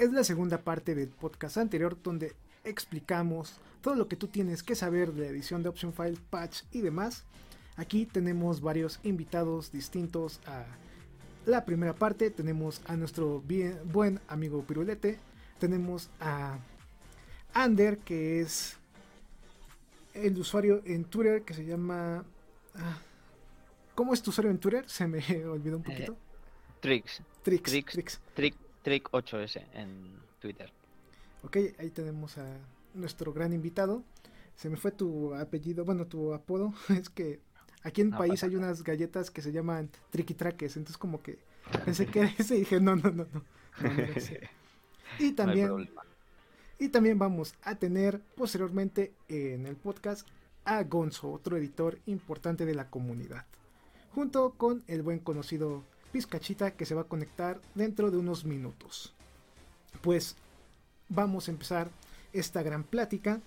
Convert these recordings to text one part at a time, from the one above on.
Es la segunda parte del podcast anterior donde explicamos todo lo que tú tienes que saber de la edición de Option File, Patch y demás. Aquí tenemos varios invitados distintos a la primera parte. Tenemos a nuestro bien, buen amigo Pirulete. Tenemos a Ander, que es el usuario en Twitter que se llama... Ah, ¿Cómo es tu usuario en Twitter? Se me olvidó un poquito. Eh, Trix. Trix. Trix. Trix. Trick 8S en Twitter. Ok, ahí tenemos a nuestro gran invitado. Se me fue tu apellido, bueno, tu apodo. Es que aquí en el país hay unas galletas que se llaman triquitraques, entonces como que pensé que era ese y dije, no, no, no, no. y también... y también vamos a tener posteriormente en el podcast a Gonzo, otro editor importante de la comunidad, junto con el buen conocido Pizcachita que se va a conectar dentro de unos minutos. Pues vamos a empezar esta gran plática.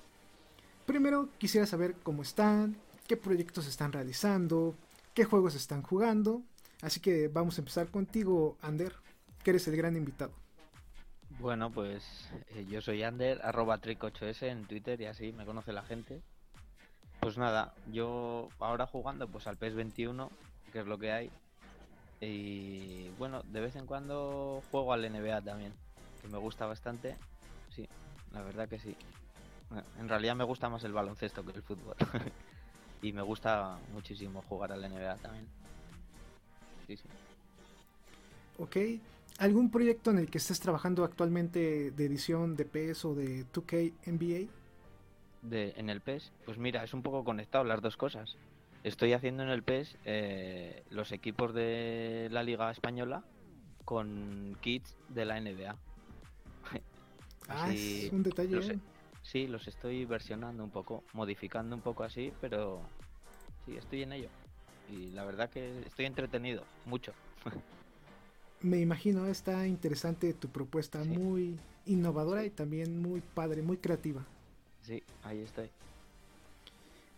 Primero quisiera saber cómo están, qué proyectos están realizando, qué juegos están jugando. Así que vamos a empezar contigo, Ander, que eres el gran invitado. Bueno, pues eh, yo soy Ander, arroba trick8s en Twitter y así me conoce la gente. Pues nada, yo ahora jugando pues al PES 21, que es lo que hay, y bueno, de vez en cuando juego al NBA también, que me gusta bastante. Sí, la verdad que sí. En realidad me gusta más el baloncesto que el fútbol. y me gusta muchísimo jugar al NBA también. Sí, sí. Ok. ¿Algún proyecto en el que estés trabajando actualmente de edición de PES o de 2K NBA? De, en el PES, pues mira, es un poco conectado las dos cosas estoy haciendo en el PES eh, los equipos de la Liga Española con kits de la NBA. ah, es un detalle. Los, sí, los estoy versionando un poco, modificando un poco así, pero sí, estoy en ello. Y la verdad que estoy entretenido, mucho. Me imagino, está interesante tu propuesta, muy innovadora y también muy padre, muy creativa. Sí, ahí estoy.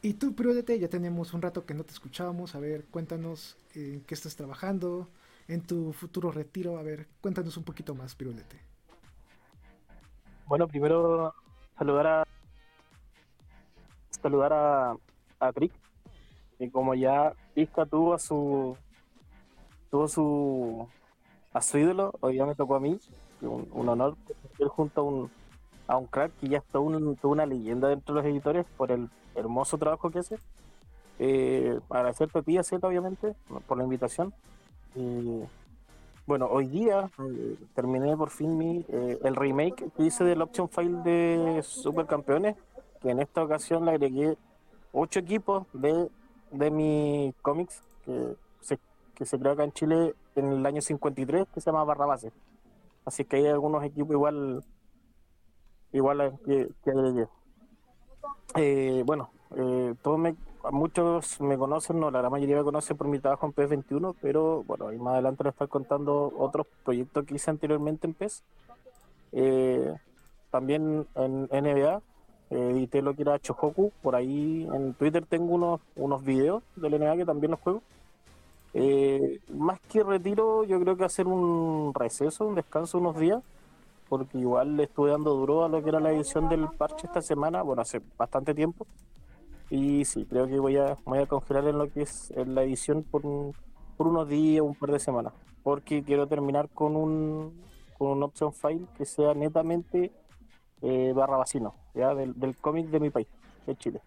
Y tú, Pirulete, ya tenemos un rato que no te escuchábamos. A ver, cuéntanos en qué estás trabajando, en tu futuro retiro. A ver, cuéntanos un poquito más, Pirulete. Bueno, primero saludar a saludar a, a Trick, y como ya Pizca tuvo a su tuvo su a su ídolo, hoy ya me tocó a mí, un, un honor junto a un a un crack que ya es toda una leyenda dentro de los editores por el hermoso trabajo que hace. Eh, agradecerte a ti, obviamente, por la invitación. bueno, hoy día eh, terminé por fin mi, eh, el remake que hice del Option File de Supercampeones, que en esta ocasión le agregué ocho equipos de, de mis cómics que se, que se creó acá en Chile en el año 53, que se llama Barra Base. Así que hay algunos equipos igual igual que, que agregué. Eh, bueno, eh, todos me, muchos me conocen, no, la gran mayoría me conoce por mi trabajo en PES 21, pero bueno, y más adelante les estar contando otros proyectos que hice anteriormente en PES. Eh, también en NBA, edité lo que era Chohoku, por ahí en Twitter tengo unos, unos videos del NBA que también los juego. más que retiro, yo creo que hacer un receso, un descanso unos días, porque igual le estuve dando duro a lo que era la edición del parche esta semana, bueno, hace bastante tiempo. Y sí, creo que voy a, voy a congelar en lo que es la edición por, por unos días, un par de semanas, porque quiero terminar con un, con un option file que sea netamente eh, barra vacino, ¿ya? del, del cómic de mi país, de Chile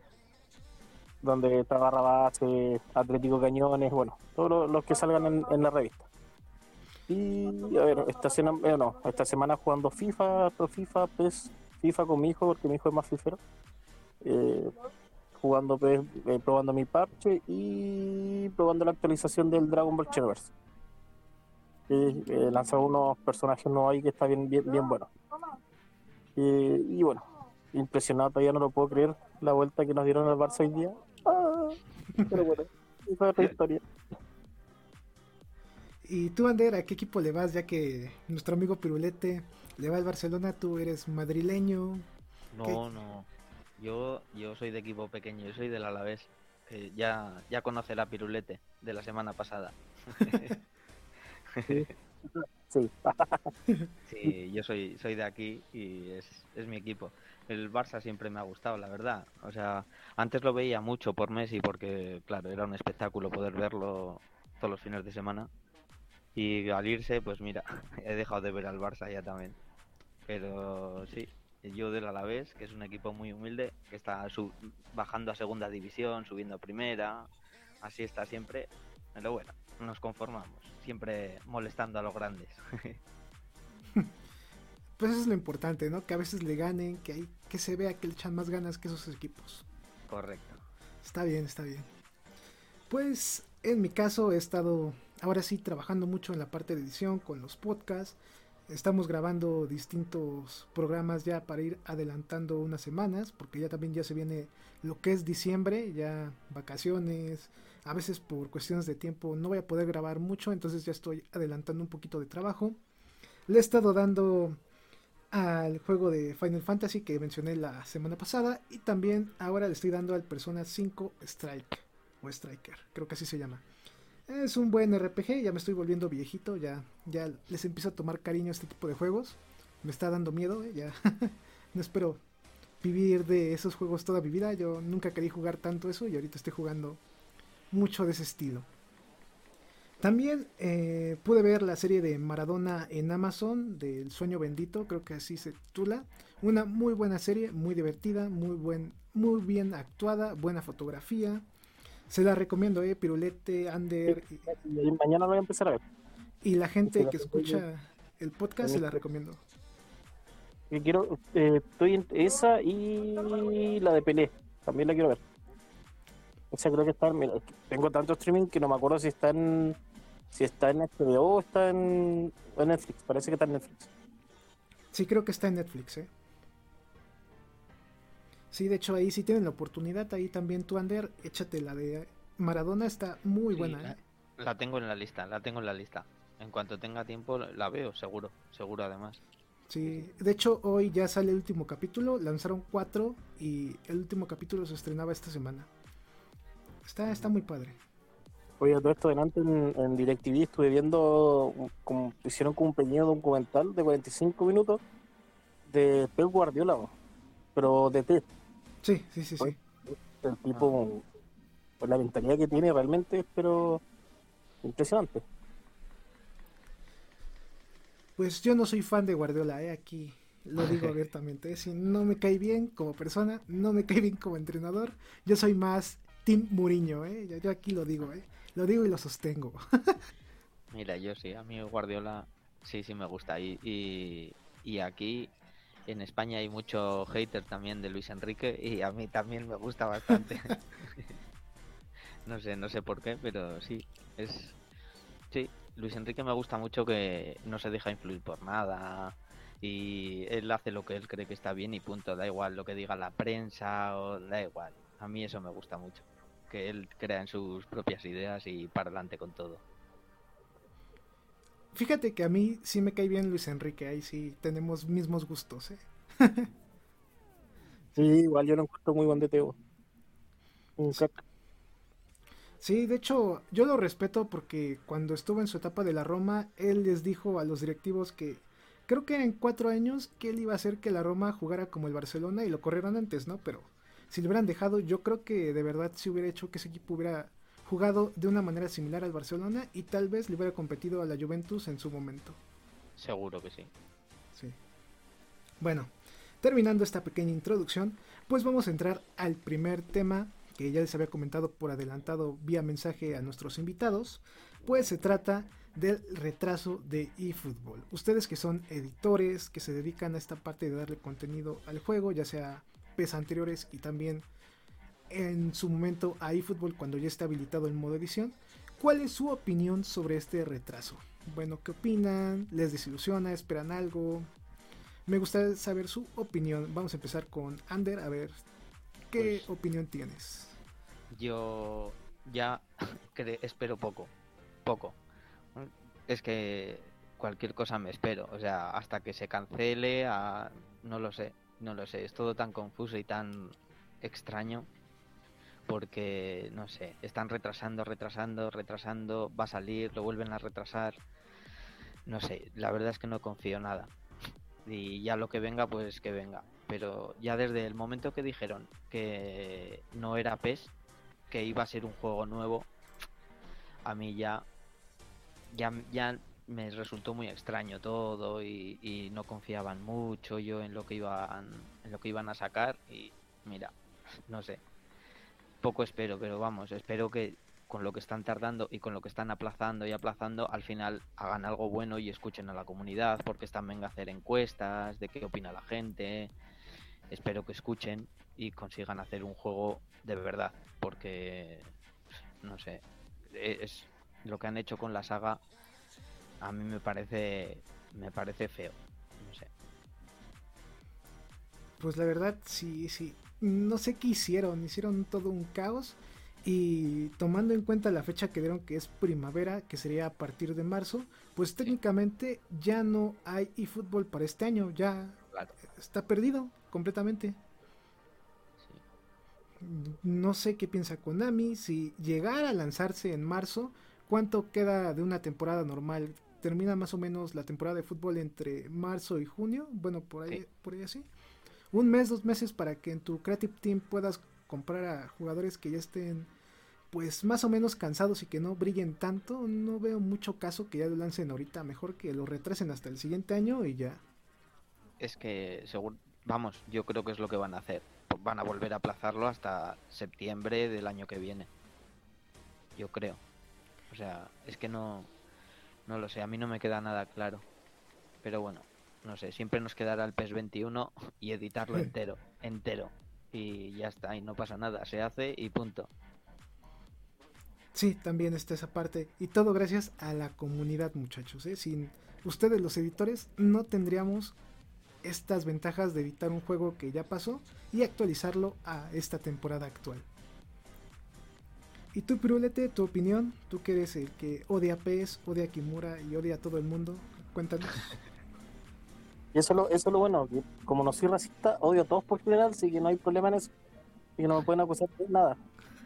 donde está barra base, Atlético Cañones, bueno, todos los, que salgan en, en la revista. Y a ver, esta, semana, no, esta semana jugando FIFA, FIFA, PES, FIFA con mi hijo, porque mi hijo es más fifero. Eh, jugando PES, eh, probando mi parche y probando la actualización del Dragon Ball Xenoverse. Eh, eh, lanzado unos personajes nuevos ahí que está bien, bien, bueno. Eh, y bueno, impresionado, todavía no lo puedo creer la vuelta que nos dieron al Barça hoy día. Ah, pero bueno, esa es otra historia. Y tú, Ander, ¿a qué equipo le vas? Ya que nuestro amigo Pirulete le va al Barcelona, tú eres madrileño. No, ¿Qué? no. Yo, yo soy de equipo pequeño, yo soy del Alavés. Eh, ya, ya conoce la pirulete de la semana pasada. Sí, Sí, yo soy, soy de aquí y es, es mi equipo. El Barça siempre me ha gustado, la verdad. O sea, antes lo veía mucho por Messi porque, claro, era un espectáculo poder verlo todos los fines de semana. Y al irse, pues mira, he dejado de ver al Barça ya también. Pero sí, yo del Alavés, que es un equipo muy humilde, que está sub- bajando a segunda división, subiendo a primera, así está siempre. Pero bueno, nos conformamos, siempre molestando a los grandes. Pues eso es lo importante, ¿no? Que a veces le ganen, que, hay, que se vea que le echan más ganas que esos equipos. Correcto. Está bien, está bien. Pues en mi caso he estado ahora sí trabajando mucho en la parte de edición con los podcasts. Estamos grabando distintos programas ya para ir adelantando unas semanas, porque ya también ya se viene lo que es diciembre, ya vacaciones. A veces por cuestiones de tiempo no voy a poder grabar mucho, entonces ya estoy adelantando un poquito de trabajo. Le he estado dando al juego de Final Fantasy que mencioné la semana pasada y también ahora le estoy dando al Persona 5 Strike o Striker, creo que así se llama. Es un buen RPG, ya me estoy volviendo viejito, ya, ya les empiezo a tomar cariño este tipo de juegos. Me está dando miedo, eh, ya no espero vivir de esos juegos toda mi vida. Yo nunca quería jugar tanto eso y ahorita estoy jugando mucho de ese estilo. También eh, pude ver la serie de Maradona en Amazon del Sueño Bendito, creo que así se titula. Una muy buena serie, muy divertida, muy buen, muy bien actuada, buena fotografía. Se la recomiendo, eh, Pirulete, Ander y, y mañana lo voy a empezar a ver. y la gente que escucha el podcast se la recomiendo. Quiero, eh, estoy en esa y la de Pelé, también la quiero ver. Esa creo que está, mira, tengo tanto streaming que no me acuerdo si está en, si está en HBO o está en, o en Netflix, parece que está en Netflix. Sí, creo que está en Netflix, eh. Sí, de hecho ahí si tienen la oportunidad, ahí también tú, Ander, échate la de Maradona, está muy Sí, buena, la, eh. la tengo en la lista, la tengo en la lista. En cuanto tenga tiempo la veo, seguro, seguro además. Sí, de hecho hoy ya sale el último capítulo, lanzaron cuatro y el último capítulo se estrenaba esta semana. Está, está muy padre. Oye, todo esto delante en, en DirecTV estuve viendo, como, hicieron como un pequeño documental de 45 minutos de Pep Guardiola, pero de T. Sí, sí, sí, sí. El tipo, pues la mentalidad que tiene realmente, pero impresionante. Pues yo no soy fan de Guardiola, eh, aquí lo digo abiertamente. eh, Si no me cae bien como persona, no me cae bien como entrenador, yo soy más Team Muriño, eh. Yo, yo aquí lo digo, eh. Lo digo y lo sostengo. Mira, yo sí, a mí Guardiola sí, sí me gusta. Y, y, y aquí en España hay mucho hater también de Luis Enrique y a mí también me gusta bastante. no sé, no sé por qué, pero sí, es... Sí, Luis Enrique me gusta mucho que no se deja influir por nada y él hace lo que él cree que está bien y punto, da igual lo que diga la prensa o da igual. A mí eso me gusta mucho, que él crea en sus propias ideas y para adelante con todo. Fíjate que a mí sí me cae bien Luis Enrique, ahí sí tenemos mismos gustos, eh. Sí, igual yo lo encuentro muy buen de Teo. Un crack. Sí, de hecho, yo lo respeto porque cuando estuvo en su etapa de la Roma, él les dijo a los directivos que creo que en cuatro años que él iba a hacer que la Roma jugara como el Barcelona y lo corrieron antes, ¿no? Pero si lo hubieran dejado, yo creo que de verdad se hubiera hecho que ese equipo hubiera jugado de una manera similar al Barcelona y tal vez le hubiera competido a la Juventus en su momento. Seguro que sí. Sí. Bueno, terminando esta pequeña introducción, pues vamos a entrar al primer tema que ya les había comentado por adelantado vía mensaje a nuestros invitados, pues se trata del retraso de eFootball. Ustedes que son editores, que se dedican a esta parte de darle contenido al juego, ya sea PES anteriores y también en su momento a eFootball cuando ya está habilitado el modo edición. ¿Cuál es su opinión sobre este retraso? Bueno, ¿qué opinan? ¿Les desilusiona? ¿Esperan algo? Me gustaría saber su opinión. Vamos a empezar con Ander, a ver, ¿qué pues opinión tienes? Yo ya espero poco, poco. Es que cualquier cosa me espero, o sea, hasta que se cancele, a... no lo sé, no lo sé, es todo tan confuso y tan extraño porque, no sé, están retrasando, retrasando, retrasando, va a salir, lo vuelven a retrasar. No sé, la verdad es que no confío nada. Y ya lo que venga, pues que venga. Pero ya desde el momento que dijeron que no era PES, que iba a ser un juego nuevo, a mí ya, ya, ya me resultó muy extraño todo y, y no confiaban mucho yo en lo que iban, en lo que iban a sacar y mira, no sé, poco espero, pero vamos, espero que con lo que están tardando y con lo que están aplazando y aplazando, al final hagan algo bueno y escuchen a la comunidad, porque están venga a hacer encuestas de qué opina la gente. Espero que escuchen y consigan hacer un juego de verdad, porque no sé, es lo que han hecho con la saga a mí me parece me parece feo, no sé. Pues la verdad sí, sí, no sé qué hicieron, hicieron todo un caos. Y tomando en cuenta la fecha que dieron que es primavera, que sería a partir de marzo, pues técnicamente ya no hay eFootball para este año, ya está perdido completamente. No sé qué piensa Konami, si llegara a lanzarse en marzo, ¿cuánto queda de una temporada normal? Termina más o menos la temporada de fútbol entre marzo y junio, bueno, por ahí, por ahí así un mes, dos meses para que en tu Creative Team puedas comprar a jugadores que ya estén pues más o menos cansados y que no brillen tanto, no veo mucho caso que ya lo lancen ahorita, mejor que lo retrasen hasta el siguiente año y ya. Es que según vamos, yo creo que es lo que van a hacer. Van a volver a aplazarlo hasta septiembre del año que viene. Yo creo. O sea, es que no no lo sé, a mí no me queda nada claro. Pero bueno, no sé, siempre nos quedará el PES 21 y editarlo entero, entero. Y ya está, y no pasa nada, se hace y punto. Sí, también está esa parte. Y todo gracias a la comunidad, muchachos. ¿eh? Sin ustedes, los editores, no tendríamos estas ventajas de editar un juego que ya pasó y actualizarlo a esta temporada actual. Y tú, Pirulete, tu opinión, tú que eres el que odia a PES, odia a Kimura y odia a todo el mundo, cuéntanos. Y eso es lo, eso lo bueno, como no soy racista, odio a todos por general, así que no hay problema en eso. Y no me pueden acusar de nada.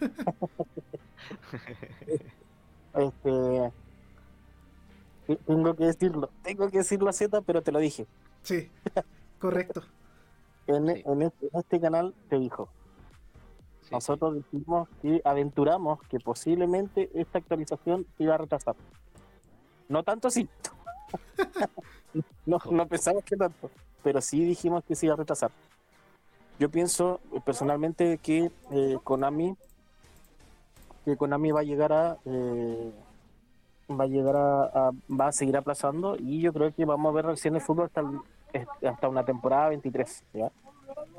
este tengo que decirlo, tengo que decirlo a Z, pero te lo dije. Sí, correcto. en, este, en, este, canal te dijo. Nosotros dijimos que aventuramos que posiblemente esta actualización iba a retrasar. No tanto así. no, no pensamos que tanto, pero sí dijimos que se iba a retrasar. Yo pienso eh, personalmente que eh, Konami que Konami va a llegar a eh, va a llegar a, va a seguir aplazando y yo creo que vamos a ver reacciones de fútbol hasta hasta una temporada 23 ¿ya?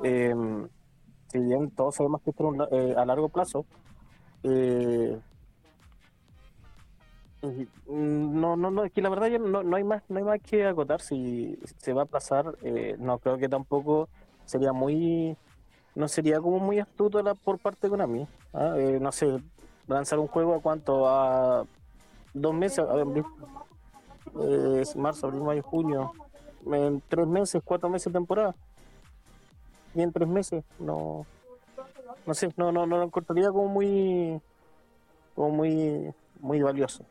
Em, si bien todos sabemos que esto es a largo plazo eh, no, no, no, es que la verdad no, no hay más, no hay más que acotar si se va a aplazar, eh, no creo que tampoco sería muy, no sería como muy astuto la, por parte de Konami, ¿ah? eh, no sé, lanzar un juego a cuánto, a dos meses, a ver, eh, marzo, abril, mayo, junio, en tres meses, cuatro meses de temporada, y en tres meses, no, no sé, no, no, no lo encontraría como muy, como muy, muy valioso.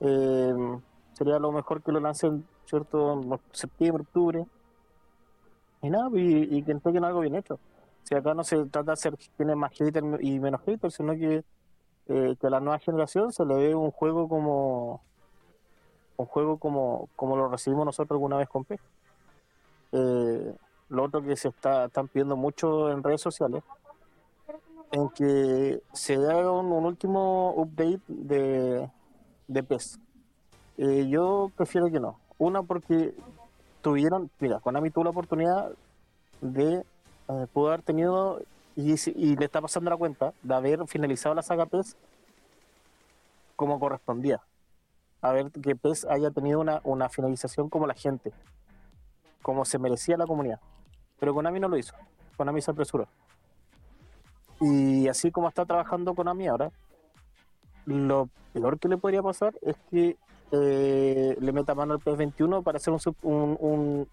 Eh, sería lo mejor que lo lancen, ¿cierto? En septiembre, octubre. Y nada, y, que entreguen algo bien hecho. Si acá no se trata de hacer tiene más haters y menos haters, sino que, eh, que a la nueva generación se le ve un juego como un juego como, como lo recibimos nosotros alguna vez con P. Eh, lo otro que se está están pidiendo mucho en redes sociales en que se haga un último update de, de PES. Eh, yo prefiero que no. Una porque tuvieron, mira, Konami tuvo la oportunidad de eh, haber tenido y, y, le está pasando la cuenta de haber finalizado la saga PES como correspondía. A ver que PES haya tenido una, una finalización como la gente, como se merecía la comunidad. Pero Konami no lo hizo. Konami se apresuró. Y así como está trabajando Konami ahora, lo peor que le podría pasar es que eh, le meta mano al PS21 para hacer un, un,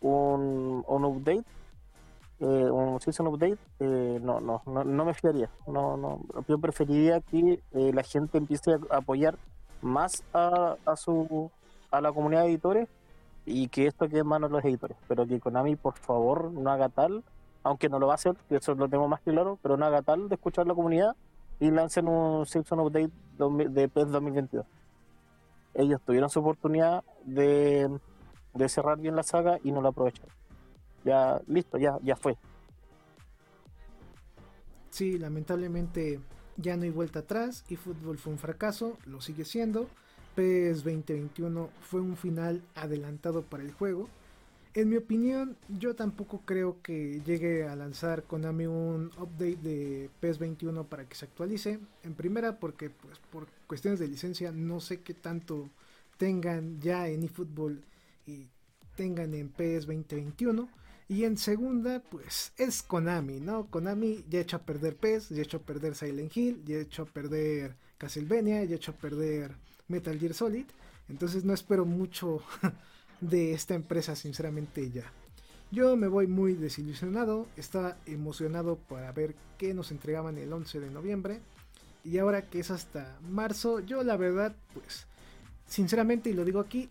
un, un, update, eh, un season update. Eh, no, no, no, no, me fiaría. No, no, yo preferiría que eh, la gente empiece a apoyar más a, a, su, a la comunidad de editores y que esto quede en manos de los editores. Pero que Konami, por favor, no haga tal, aunque no lo va a hacer, que eso lo tengo más claro, pero no haga tal de escuchar la comunidad y lancen un Season Update de PES 2022. Ellos tuvieron su oportunidad de, de cerrar bien la saga y no la aprovecharon. Ya, listo, ya, ya fue. Sí, lamentablemente ya no hay vuelta atrás y fútbol fue un fracaso, lo sigue siendo. PES 2021 fue un final adelantado para el juego. En mi opinión, yo tampoco creo que llegue a lanzar Konami un update de PES 21 para que se actualice. En primera, porque pues por cuestiones de licencia no sé qué tanto tengan ya en eFootball y tengan en PES 2021. Y en segunda, pues es Konami, ¿no? Konami ya ha hecho a perder PES, ya ha hecho a perder Silent Hill, ya ha hecho a perder Castlevania, ya ha hecho a perder Metal Gear Solid. Entonces no espero mucho de esta empresa, sinceramente ya. Yo me voy muy desilusionado, estaba emocionado para ver qué nos entregaban el 11 de noviembre. Y ahora que es hasta marzo, yo la verdad, pues, sinceramente, y lo digo aquí,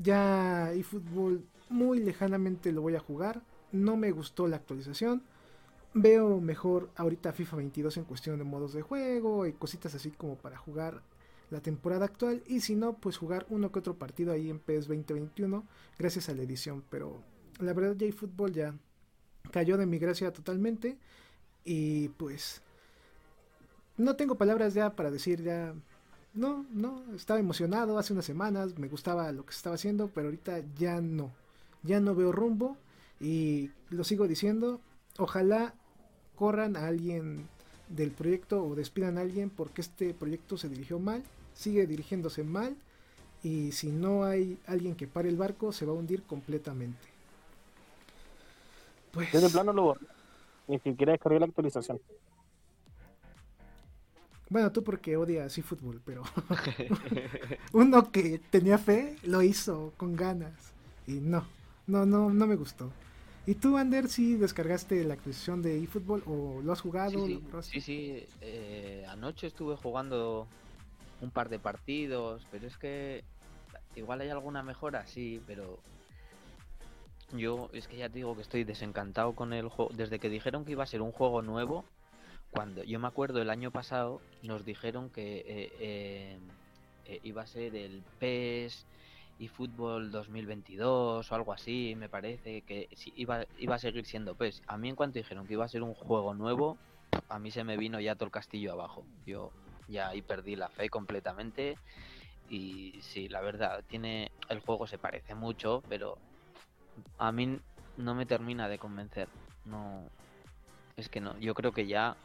ya eFootball muy lejanamente lo voy a jugar. No me gustó la actualización. Veo mejor ahorita FIFA 22 en cuestión de modos de juego y cositas así como para jugar la temporada actual y si no, pues jugar uno que otro partido ahí en PES 2021 gracias a la edición. Pero la verdad ya fútbol ya cayó de mi gracia totalmente y pues no tengo palabras ya para decir ya no, no, estaba emocionado hace unas semanas, me gustaba lo que estaba haciendo, pero ahorita ya no, ya no veo rumbo y lo sigo diciendo, ojalá corran a alguien del proyecto o despidan a alguien porque este proyecto se dirigió mal sigue dirigiéndose mal y si no hay alguien que pare el barco se va a hundir completamente. Pues... de plano lo Ni siquiera descargué la actualización. Bueno, tú porque odias fútbol, pero uno que tenía fe lo hizo con ganas y no, no, no, no me gustó. ¿Y tú, Ander, si descargaste la actualización de eFootball o lo has jugado? Sí, sí, eh, anoche estuve jugando un par de partidos, pero es que igual hay alguna mejora, sí, pero yo es que ya te digo que estoy desencantado con el juego. Desde que dijeron que iba a ser un juego nuevo, cuando yo me acuerdo el año pasado nos dijeron que eh, eh, eh, iba a ser el PES y Fútbol 2022 o algo así, me parece que iba, iba a seguir siendo PES. A mí en cuanto dijeron que iba a ser un juego nuevo, a mí se me vino ya todo el castillo abajo. Yo ya ahí perdí la fe completamente. Y sí, la verdad, tiene el juego se parece mucho, pero a mí no me termina de convencer. No, es que no, yo creo que ya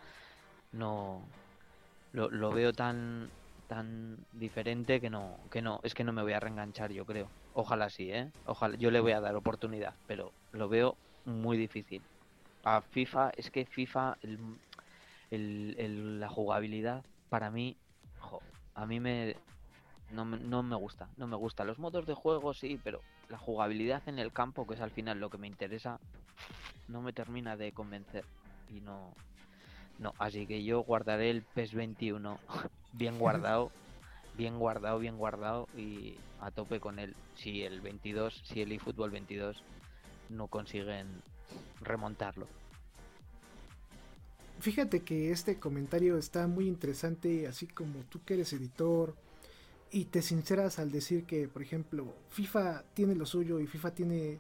no lo, lo veo tan tan diferente que no que no es que no me voy a reenganchar yo creo ojalá sí eh ojalá yo le voy a dar oportunidad pero lo veo muy difícil a FIFA es que FIFA el, la jugabilidad para mí, a mí me no, no, me gusta, no me gusta. Los modos de juego sí, pero la jugabilidad en el campo, que es al final lo que me interesa, no me termina de convencer. Y no, no, así que yo guardaré el PES 21 bien guardado, bien guardado, bien guardado y a tope con él. Si el 22, si el eFootball 22 no consiguen remontarlo. Fíjate que este comentario está muy interesante, así como tú que eres editor y te sinceras al decir que, por ejemplo, FIFA tiene lo suyo y FIFA tiene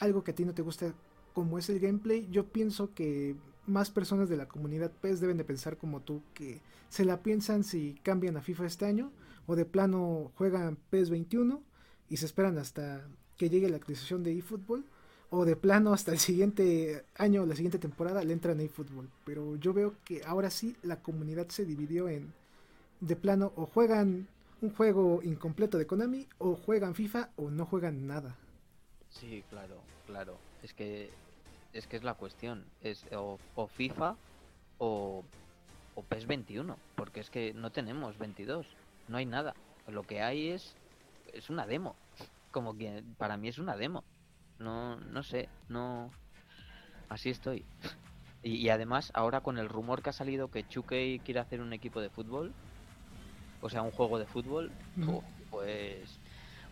algo que a ti no te gusta como es el gameplay, yo pienso que más personas de la comunidad PES deben de pensar como tú, que se la piensan si cambian a FIFA este año o de plano juegan PES 21 y se esperan hasta que llegue la actualización de eFootball o de plano hasta el siguiente año, la siguiente temporada, le entran a eFootball. Pero yo veo que ahora sí la comunidad se dividió en de plano o juegan un juego incompleto de Konami o juegan FIFA o no juegan nada. Sí, claro, claro. Es que es que es la cuestión, es o, FIFA o, o PES 21, porque es que no tenemos 22, no hay nada. Lo que hay es es una demo. Como que para mí es una demo. No no sé, no así estoy. Y, además, ahora con el rumor que ha salido que Chukey quiere hacer un equipo de fútbol, o sea, un juego de fútbol, pues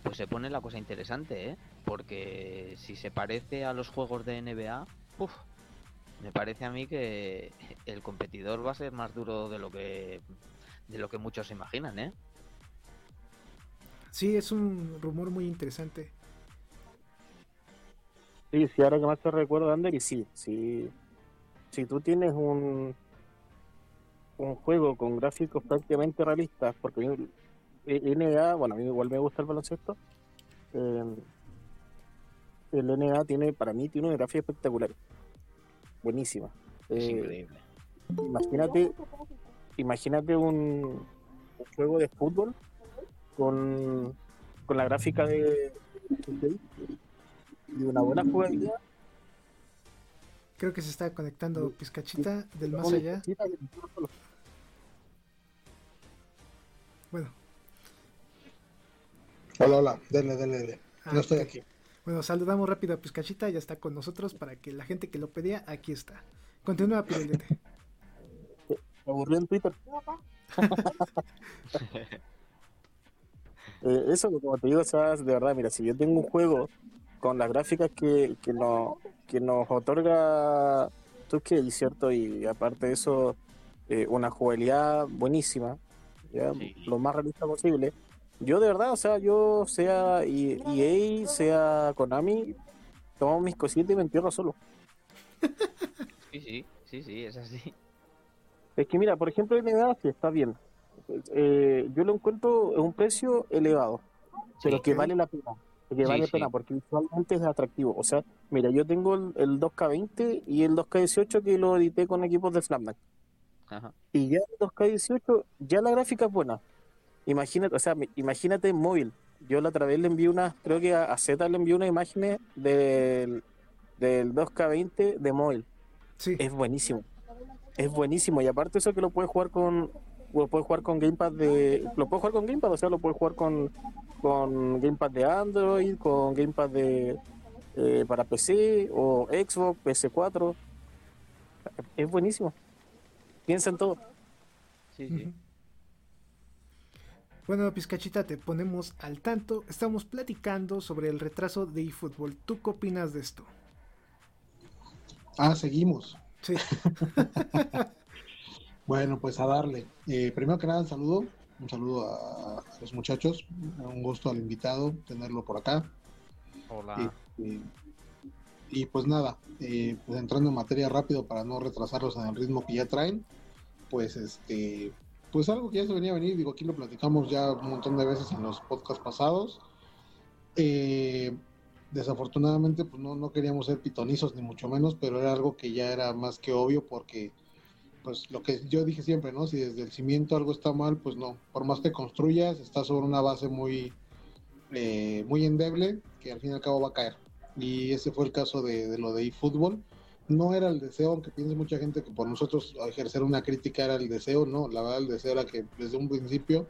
pues se pone la cosa interesante, ¿eh? Porque si se parece a los juegos de NBA, me parece a mí que el competidor va a ser más duro de lo que de lo que muchos imaginan, ¿eh? Sí, es un rumor muy interesante. Sí, sí, ahora que más te recuerdo, Ander, y sí, sí, si tú tienes un un juego con gráficos prácticamente realistas, porque NBA, bueno, a mí igual me gusta el baloncesto, eh, el NBA tiene, para mí, tiene una gráfica espectacular, buenísima. Es eh, increíble. Imagínate, imagínate un, juego de fútbol con, con la gráfica de, de una buena jugabilidad Creo que se está conectando Pizcachita del más allá. Bueno. Hola, hola, dele, dele, dele. no ah, estoy aquí. Bueno, saludamos rápido a Pizcachita, ya está con nosotros para que la gente que lo pedía, aquí está. Continúa, Pirulete. Me aburrió en Twitter. eh, eso, como te digo, sabes, de verdad, mira, si yo tengo un juego con las gráficas que, que, no, que nos otorga Tuskey, ¿cierto? Y aparte de eso, eh, una jugabilidad buenísima, lo más realista posible. Yo de verdad, o sea, yo sea EA, sea Konami, tomo mis cositas y me entierro solo. Sí, sí, sí, sí, es así. Es que mira, por ejemplo, NBA sí está bien. Eh, yo lo encuentro en un precio elevado, pero que vale la pena. Que vale la pena porque visualmente es atractivo. O sea, mira, yo tengo el, 2K20 y el 2K18 que lo edité con equipos de Snapback. Y ya el 2K18, ya la gráfica es buena. Imagínate, o sea, imagínate móvil. Yo la otra vez le envié una, creo que a, Z le envié una imagen del, del 2K20 de móvil. Sí. Es buenísimo. Es buenísimo. Y aparte eso que lo puedes jugar con, lo puedes jugar con gamepad de, lo puedes jugar con gamepad, o sea, lo puedes jugar con, con gamepad de Android, con gamepad de eh, para PC o Xbox, PS4. Es buenísimo. Piensa en todo. Sí, sí. Bueno, Pizcachita, te ponemos al tanto. Estamos platicando sobre el retraso de eFootball. ¿Tú qué opinas de esto? Ah, seguimos. Sí. bueno, pues a darle. Eh, primero que nada, un saludo. Un saludo a, los muchachos. Un gusto al invitado tenerlo por acá. Hola. y pues nada, eh, pues entrando en materia rápido para no retrasarlos en el ritmo que ya traen, pues este pues algo que ya se venía a venir, digo, aquí lo platicamos ya un montón de veces en los podcasts pasados. Eh, desafortunadamente, pues no, no queríamos ser pitonizos ni mucho menos, pero era algo que ya era más que obvio porque, pues lo que yo dije siempre, ¿no? Si desde el cimiento algo está mal, pues no, por más que construyas, está sobre una base muy, eh, muy endeble que al fin y al cabo va a caer. Y ese fue el caso de, lo de eFootball no era el deseo, aunque piense mucha gente que por nosotros ejercer una crítica era el deseo, no, la verdad el deseo era que desde un principio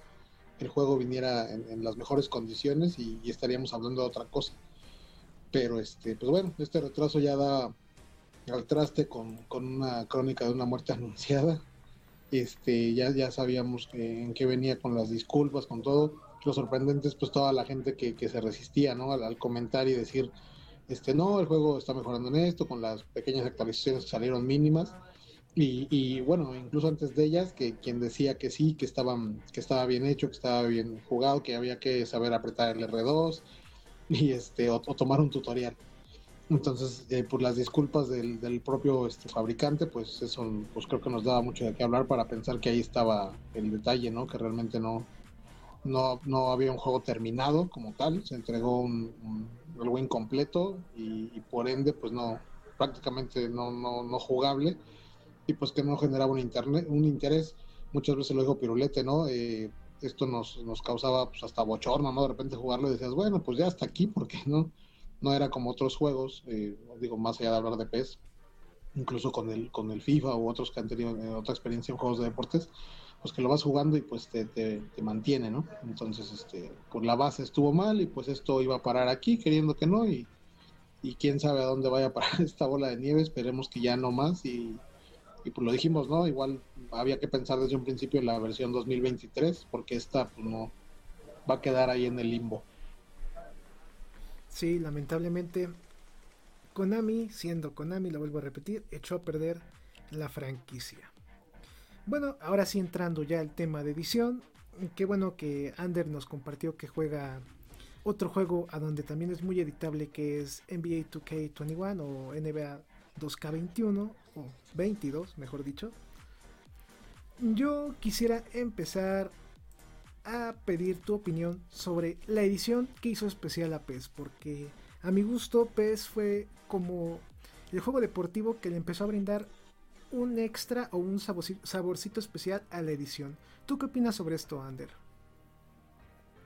el juego viniera en, las mejores condiciones y, estaríamos hablando de otra cosa. Pero este, pues bueno, este retraso ya da al traste con, una crónica de una muerte anunciada. Este, ya, ya sabíamos en qué venía con las disculpas, con todo. Lo sorprendente es pues toda la gente que, se resistía, ¿no? Al, comentar y decir, este, no, el juego está mejorando en esto, con las pequeñas actualizaciones que salieron mínimas. Y, bueno, incluso antes de ellas, que quien decía que sí, que, estaban, que estaba bien hecho, que estaba bien jugado, que había que saber apretar el R2 y este, o, tomar un tutorial. Entonces, eh, por las disculpas del, del propio este, fabricante, pues eso pues creo que nos daba mucho de qué hablar para pensar que ahí estaba el detalle, ¿no? Que realmente no, no, no había un juego terminado como tal, se entregó un, algo incompleto y, por ende pues no prácticamente no, no, no jugable y pues que no generaba un, internet, un interés. Muchas veces lo dijo Pirulete, ¿no? Eh, esto nos, nos causaba pues, hasta bochorno, ¿no? De repente jugarlo y decías, bueno, pues ya hasta aquí, porque no, no era como otros juegos, eh, digo, más allá de hablar de PES, incluso con el, con el FIFA u otros que han tenido eh, otra experiencia en juegos de deportes, pues que lo vas jugando y pues te, te, mantiene, ¿no? Entonces, este, pues la base estuvo mal y pues esto iba a parar aquí, queriendo que no, y, y quién sabe a dónde vaya a parar esta bola de nieve, esperemos que ya no más y y pues lo dijimos, ¿no? Igual había que pensar desde un principio en la versión 2023, porque esta pues no va a quedar ahí en el limbo. Sí, lamentablemente Konami, siendo Konami, lo vuelvo a repetir, echó a perder la franquicia. Bueno, ahora sí entrando ya al tema de edición, qué bueno que Ander nos compartió que juega otro juego a donde también es muy editable que es NBA 2K21 o NBA 2K21 o 22, mejor dicho. Yo quisiera empezar a pedir tu opinión sobre la edición que hizo especial a PES, porque a mi gusto PES fue como el juego deportivo que le empezó a brindar un extra o un saborcito especial a la edición. ¿Tú qué opinas sobre esto, Ander?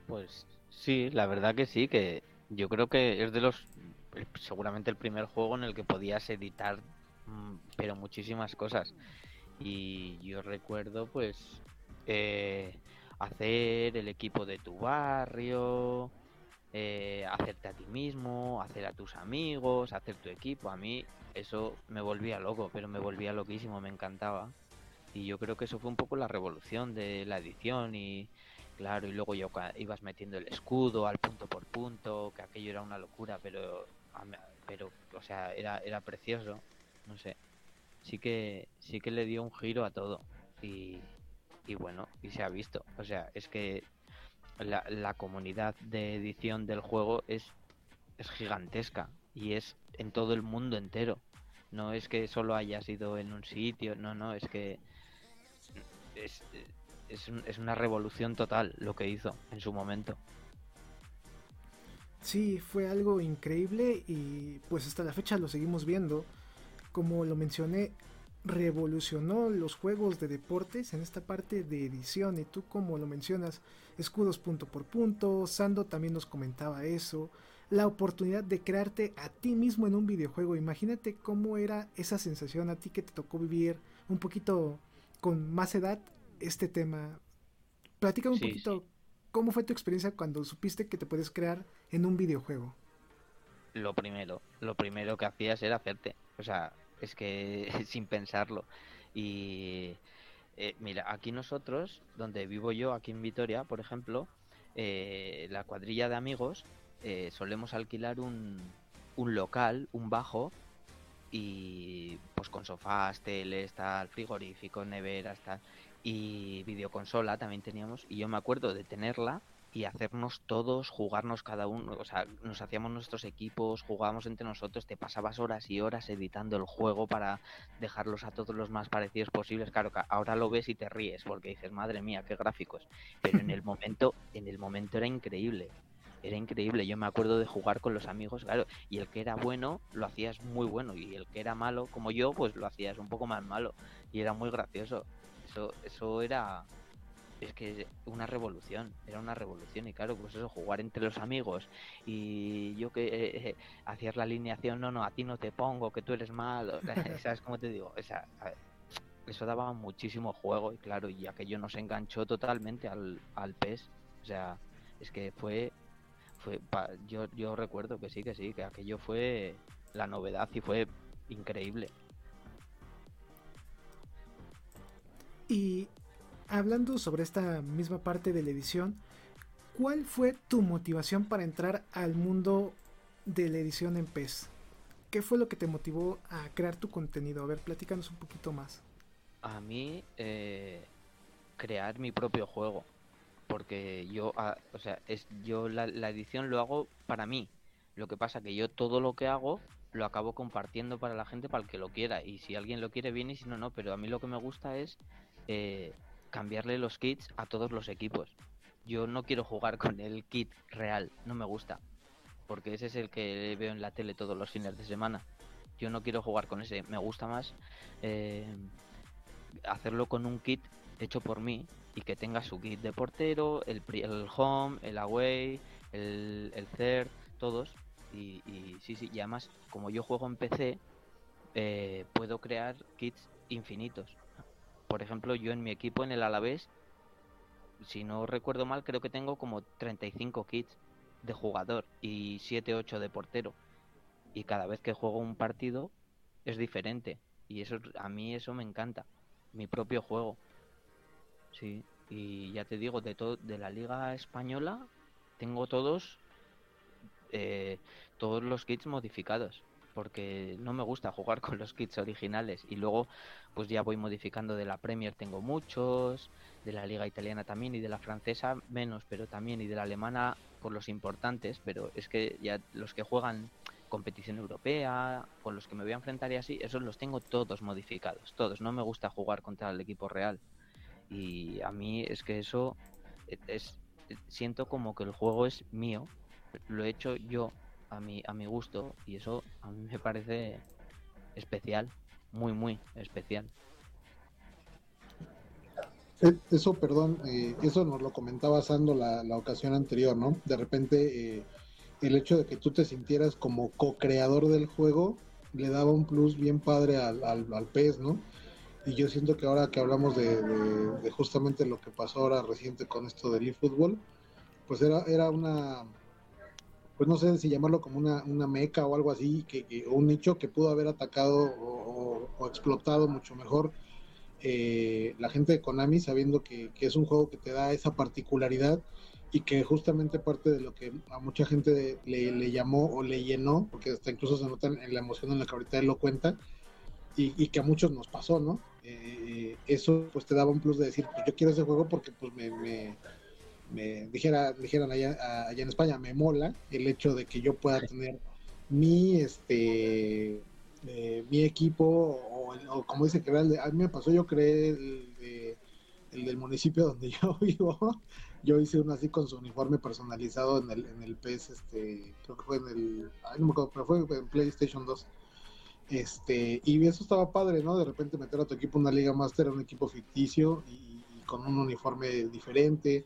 Pues sí, la verdad que sí, que yo creo que es de los seguramente el primer juego en el que podías editar mm, pero muchísimas cosas y yo recuerdo pues eh, hacer el equipo de tu barrio eh, hacerte a ti mismo hacer a tus amigos hacer tu equipo. A mí eso me volvía loco pero me volvía loquísimo me encantaba. Y yo creo que eso fue un poco la revolución de la edición y claro y luego yo ibas metiendo el escudo al punto por punto que aquello era una locura pero pero, o sea, era, era precioso, no sé. Sí que, sí que le dio un giro a todo. Y, y bueno, y se ha visto. O sea, es que la, la comunidad de edición del juego es, es gigantesca y es en todo el mundo entero. No es que solo haya sido en un sitio, no, no, es que es, es, es una revolución total lo que hizo en su momento. Sí, fue algo increíble y pues hasta la fecha lo seguimos viendo. Como lo mencioné, revolucionó los juegos de deportes en esta parte de edición y tú como lo mencionas, escudos punto por punto, Sando también nos comentaba eso, la oportunidad de crearte a ti mismo en un videojuego, imagínate cómo era esa sensación a ti que te tocó vivir un poquito con más edad este tema. Platica un poquito ¿Cómo fue tu experiencia cuando supiste que te puedes crear en un videojuego? Lo primero, lo primero que hacías era hacerte. O sea, es que sin pensarlo. Y eh, mira, aquí nosotros, donde vivo yo, aquí en Vitoria, por ejemplo, eh, la cuadrilla de amigos, eh, solemos alquilar un, un local, un bajo, y pues con sofás, teles, tal, frigorífico, neveras, tal y videoconsola también teníamos y yo me acuerdo de tenerla y hacernos todos, jugarnos cada uno, o sea, nos hacíamos nuestros equipos, jugábamos entre nosotros, te pasabas horas y horas editando el juego para dejarlos a todos los más parecidos posibles. Claro, ahora lo ves y te ríes porque dices, madre mía, qué gráficos. Pero en el momento, en el momento era increíble. Era increíble, yo me acuerdo de jugar con los amigos, claro, y el que era bueno lo hacías muy bueno y el que era malo como yo, pues lo hacías un poco más malo y era muy gracioso eso, era es que una revolución, era una revolución y claro, pues eso, jugar entre los amigos y yo que eh, eh, hacías la alineación, no, no, a ti no te pongo, que tú eres malo, ¿sabes cómo te digo? Esa, eso daba muchísimo juego y claro, y aquello nos enganchó totalmente al, al PES, o sea, es que fue, fue yo, yo recuerdo que sí, que sí, que aquello fue la novedad y fue increíble. Y hablando sobre esta misma parte de la edición, ¿cuál fue tu motivación para entrar al mundo de la edición en PES? ¿Qué fue lo que te motivó a crear tu contenido? A ver, platícanos un poquito más. A mí, eh, crear mi propio juego. Porque yo, ah, o sea, es, yo la, edición lo hago para mí. Lo que pasa que yo todo lo que hago lo acabo compartiendo para la gente, para el que lo quiera. Y si alguien lo quiere, bien, y si no, no. Pero a mí lo que me gusta es eh, cambiarle los kits a todos los equipos. Yo no quiero jugar con el kit real, no me gusta. porque ese es el que veo en la tele todos los fines de semana. Yo no quiero jugar con ese, me gusta más eh, hacerlo con un kit hecho por mí y que tenga su kit de portero, el, el home, el away, el, el todos. Y, sí, sí, y además, como yo juego en PC, eh, puedo crear kits infinitos. Por ejemplo, yo en mi equipo en el Alavés, si no recuerdo mal, creo que tengo como 35 kits de jugador y 7 8 de portero. Y cada vez que juego un partido es diferente y eso a mí eso me encanta, mi propio juego. Sí, y ya te digo, de de la liga española tengo todos eh, todos los kits modificados porque no me gusta jugar con los kits originales y luego pues ya voy modificando de la Premier tengo muchos, de la liga italiana también y de la francesa menos, pero también y de la alemana por los importantes, pero es que ya los que juegan competición europea, con los que me voy a enfrentar y así, esos los tengo todos modificados, todos, no me gusta jugar contra el equipo real. Y a mí es que eso es siento como que el juego es mío, lo he hecho yo a mi, a mi gusto y eso a mí me parece especial, muy, muy especial. Eh, eso, perdón, eh, eso nos lo comentaba Sando la, la ocasión anterior, ¿no? De repente, eh, el hecho de que tú te sintieras como co-creador del juego le daba un plus bien padre al, al, al pez, ¿no? Y yo siento que ahora que hablamos de, de, justamente lo que pasó ahora reciente con esto del eFootball, pues era, era una, pues no sé si llamarlo como una, una meca o algo así, que, un nicho que pudo haber atacado o, explotado mucho mejor eh, la gente de Konami, sabiendo que, es un juego que te da esa particularidad y que justamente parte de lo que a mucha gente le, llamó o le llenó, porque hasta incluso se nota en la emoción en la que ahorita él lo cuenta, y, que a muchos nos pasó, ¿no? Eh, eso pues te daba un plus de decir, pues yo quiero ese juego porque pues me me dijera, dijeran allá, allá en España, me mola el hecho de que yo pueda tener mi este eh, mi equipo o, como dice que a mí me pasó yo creé el, el, del municipio donde yo vivo. Yo hice uno así con su uniforme personalizado en el en el PS este creo que fue en el ay, no me acuerdo pero fue en PlayStation 2 este y eso estaba padre no de repente meter a tu equipo una liga master un equipo ficticio y con un uniforme diferente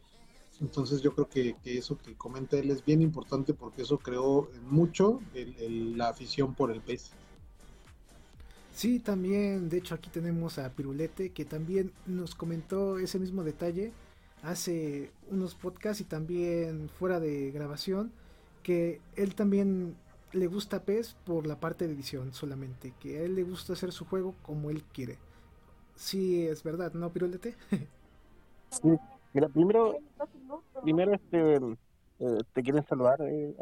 entonces yo creo que, eso que comenta él es bien importante porque eso creó mucho la afición por el pez. Sí, también, de hecho aquí tenemos a Pirulete que también nos comentó ese mismo detalle hace unos podcasts y también fuera de grabación que él también le gusta PES por la parte de edición solamente, que a él le gusta hacer su juego como él quiere. Sí, es verdad, ¿no, Pirulete? sí, Mira, primero, primero este, eh, ¿te quieren saludar, eh,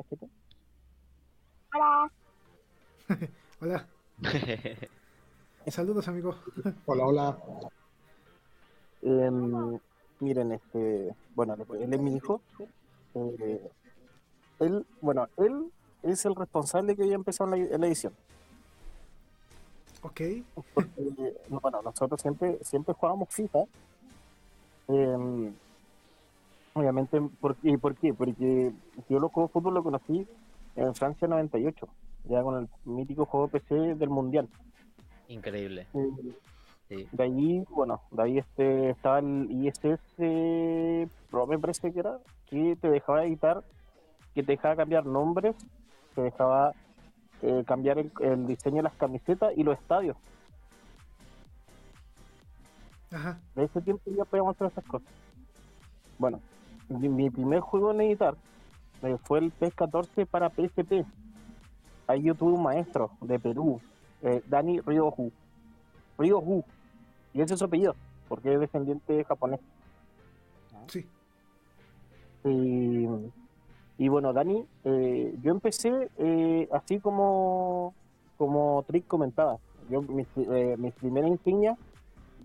Hola. hola. Saludos, amigo. hola, hola. Em, miren, este, bueno, él es mi hijo. Eh, él, bueno, él es el responsable que ya empezó en la, la edición. Ok. Porque, bueno, nosotros siempre, siempre jugábamos FIFA eh, obviamente, ¿por, ¿y por qué? Porque yo lo juego fútbol lo conocí en Francia 98, ya con el mítico juego PC del Mundial. Increíble. De ahí, bueno, de ahí este estaba el ISS Pro, me parece que era, que te dejaba editar, que te dejaba cambiar nombres, te dejaba eh, cambiar el, el, diseño de las camisetas y los estadios. Ajá. De ese tiempo ya podíamos hacer esas cosas. Bueno, mi, primer juego en editar eh, fue el PES 14 para PSP. Ahí yo tuve un maestro de Perú, eh, Dani Ryohu. Ryohu. Y ese es su apellido, porque es descendiente japonés. Sí. Y, bueno, Dani, eh, yo empecé así como, como Trick comentaba. Yo, mis, mis primeras insignias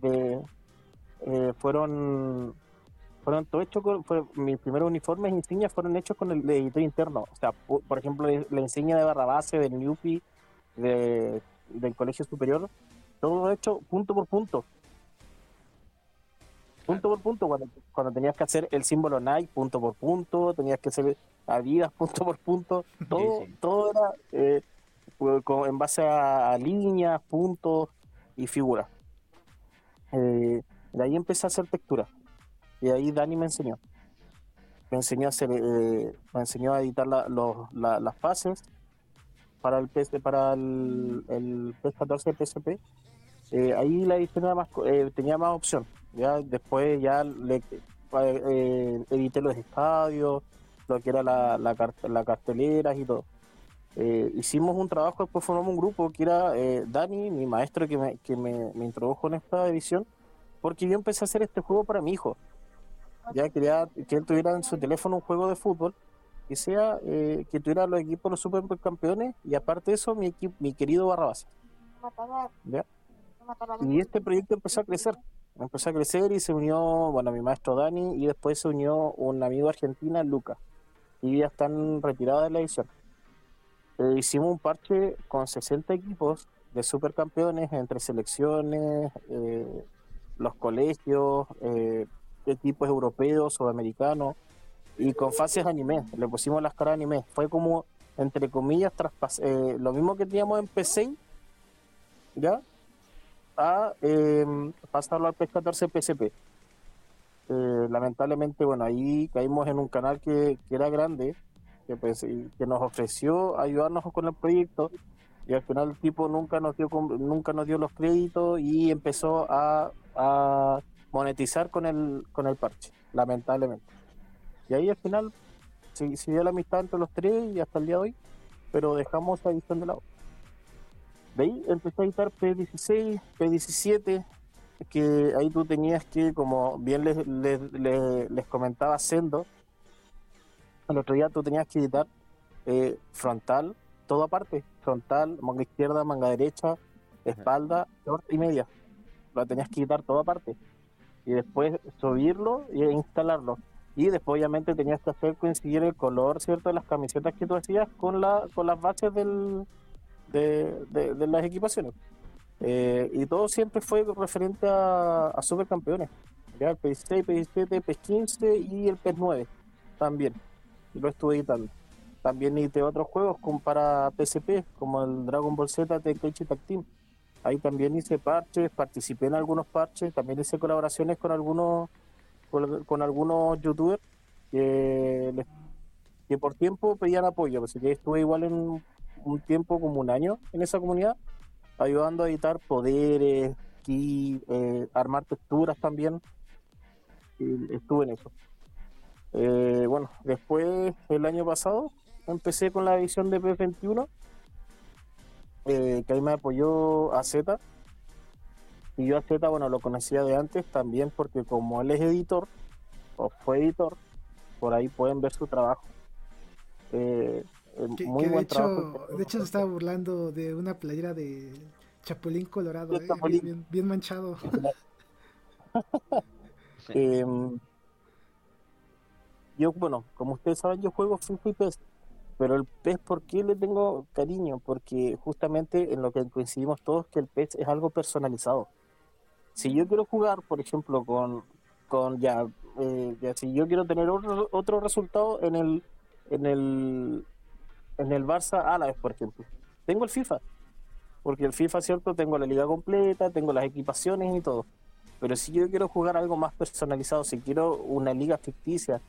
de, fueron fueron todo hechos con, fue, mis primeros uniformes e insignias fueron hechos con el editor interno. O sea, por, ejemplo, la insignia de barra base del NUPI, de, del colegio superior, todo hecho punto por punto. Punto por punto, cuando, cuando tenías que hacer el símbolo Nike, punto por punto, tenías que hacer Adidas punto por punto, todo, todo era eh, en base a, líneas, puntos y figuras. Eh, de ahí empecé a hacer textura. Y ahí Dani me enseñó. Me enseñó a hacer, eh, me enseñó a editar las fases para el PS, para el, el PS14 PSP. Eh, ahí la edición eh, tenía más opción. Ya después ya le edité los estadios, lo que era la, la, cartelera y todo. Hicimos un trabajo, después formamos un grupo que era Dani, mi maestro que, me, que me, introdujo en esta edición, porque yo empecé a hacer este juego para mi hijo. Ya quería que él tuviera en su teléfono un juego de fútbol que sea eh, que tuviera los equipos los supercampeones y aparte de eso mi equipo, mi querido Barrabás. Y este proyecto empezó a crecer, empezó a crecer y se unió, bueno, mi maestro Dani y después se unió un amigo argentino, Lucas, y ya están retirados de la edición. Eh, hicimos un parche con 60 equipos de supercampeones entre selecciones, eh, los colegios, eh, equipos europeos, sudamericanos, y con fases anime, le pusimos las caras anime. Fue como, entre comillas, eh, lo mismo que teníamos en PC, ¿ya? A eh, pasarlo al PS14 PSP. Eh, lamentablemente, bueno, ahí caímos en un canal que, era grande, que, pues, que nos ofreció ayudarnos con el proyecto. Y al final el tipo nunca nos dio nunca nos dio los créditos y empezó a, monetizar con el con el parche lamentablemente. Y ahí al final se, dio la amistad entre los tres y hasta el día de hoy pero dejamos esa edición de lado. De ahí empecé a editar P16 P17 que ahí tú tenías que como bien les, les, les, comentaba Sendo el otro día tú tenías que editar eh, frontal todo aparte, frontal, manga izquierda, manga derecha, espalda, short y media. Lo tenías que quitar todo aparte. Y después subirlo e instalarlo. Y después obviamente tenías que hacer coincidir el color, ¿cierto?, de las camisetas que tú hacías con la con las bases del, de, las equipaciones. Eh, y todo siempre fue referente a, a supercampeones. ¿ya? El PS6, PS7, PS15 y el PS9 también. Lo estuve editando. También hice otros juegos como para PSP, como el Dragon Ball Z Tenkaichi Tag Team. Ahí también hice parches, participé en algunos parches, también hice colaboraciones con algunos con, algunos youtubers que, que por tiempo pedían apoyo, así que estuve igual en un tiempo como un año en esa comunidad, ayudando a editar poderes, y eh, armar texturas también. Y estuve en eso. Eh, bueno, después el año pasado empecé con la edición de P21, eh, que ahí me apoyó a Z. Y yo a Z, bueno, lo conocía de antes también porque como él es editor, o fue editor, por ahí pueden ver su trabajo. Eh, muy buen de trabajo. Hecho, de hecho, se estaba burlando de una playera de Chapulín Colorado, eh, Bien, manchado. Em, yo, bueno, como ustedes saben, yo juego FIFA y PES. Pero el pez, ¿por qué le tengo cariño? Porque justamente en lo que coincidimos todos que el pez es algo personalizado. Si yo quiero jugar, por ejemplo, con, con eh, ya si yo quiero tener otro, otro resultado en el, en el, en el Barça a la vez, por ejemplo, tengo el FIFA. Porque el FIFA, ¿cierto? Tengo la liga completa, tengo las equipaciones y todo. Pero si yo quiero jugar algo más personalizado, si quiero una liga ficticia,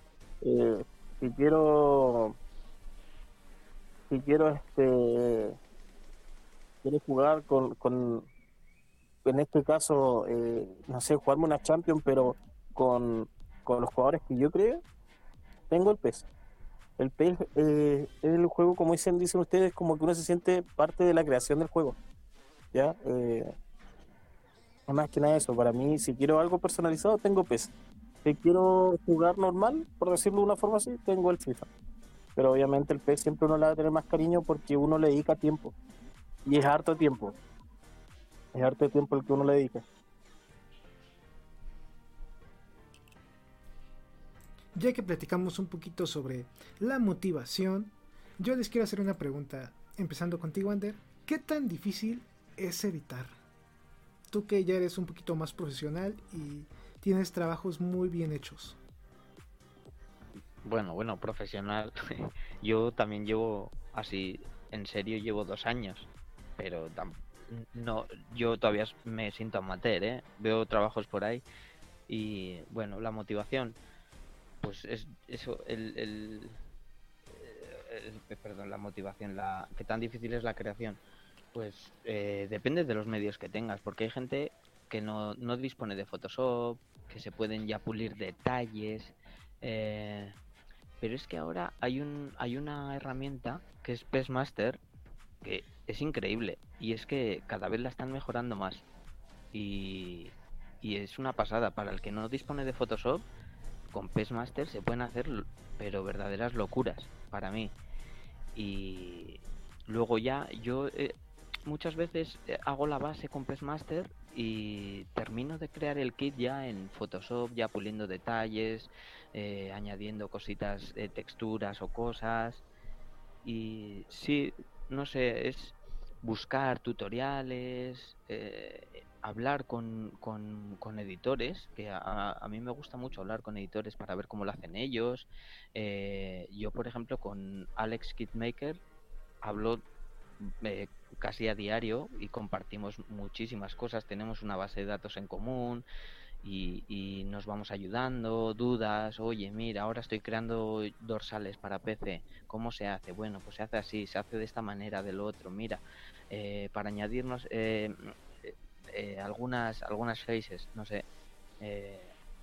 eh, si quiero si quiero este quiero jugar con, con en este caso eh, no sé jugarme una Champions pero con, con los jugadores que yo creo tengo el PES el PES eh, es el juego como dicen dicen ustedes como que uno se siente parte de la creación del juego ya eh, más que nada eso. Para mí si quiero algo personalizado tengo PES si quiero jugar normal por decirlo de una forma así tengo el FIFA pero obviamente el pez siempre uno le va a tener más cariño porque uno le dedica tiempo. Y es harto tiempo. Es harto tiempo el que uno le dedica. Ya que platicamos un poquito sobre la motivación, yo les quiero hacer una pregunta, empezando contigo, Ander. ¿Qué tan difícil es editar? Tú que ya eres un poquito más profesional y tienes trabajos muy bien hechos. Bueno, bueno, profesional. yo también llevo así, en serio, llevo dos años. Pero no, yo todavía me siento amateur, ¿eh? Veo trabajos por ahí. Y bueno, la motivación, pues es eso, el, el, perdón, la motivación, la que tan difícil es la creación. Pues eh, depende de los medios que tengas, porque hay gente que no, no dispone de Photoshop, que se pueden ya pulir detalles. Eh, pero es que ahora hay, un, hay una herramienta que es PESMaster que es increíble y es que cada vez la están mejorando más. Y, y es una pasada. Para el que no dispone de Photoshop, con PESMaster se pueden hacer pero verdaderas locuras para mí. Y luego ya yo eh, muchas veces eh, hago la base con PESMaster y termino de crear el kit ya en Photoshop, ya puliendo detalles, eh, añadiendo cositas, de texturas o cosas. Y sí, no sé, es buscar tutoriales, eh, hablar con, con, editores, que a, mí me gusta mucho hablar con editores para ver cómo lo hacen ellos. Eh, yo, por ejemplo, con Alex Kitmaker hablo casi a diario y compartimos muchísimas cosas, tenemos una base de datos en común, y, nos vamos ayudando, dudas, oye, mira, ahora estoy creando dorsales para PC, ¿cómo se hace? Bueno, pues se hace así, se hace de esta manera, del otro, mira, eh, para añadirnos eh, eh, algunas, algunas faces, no sé,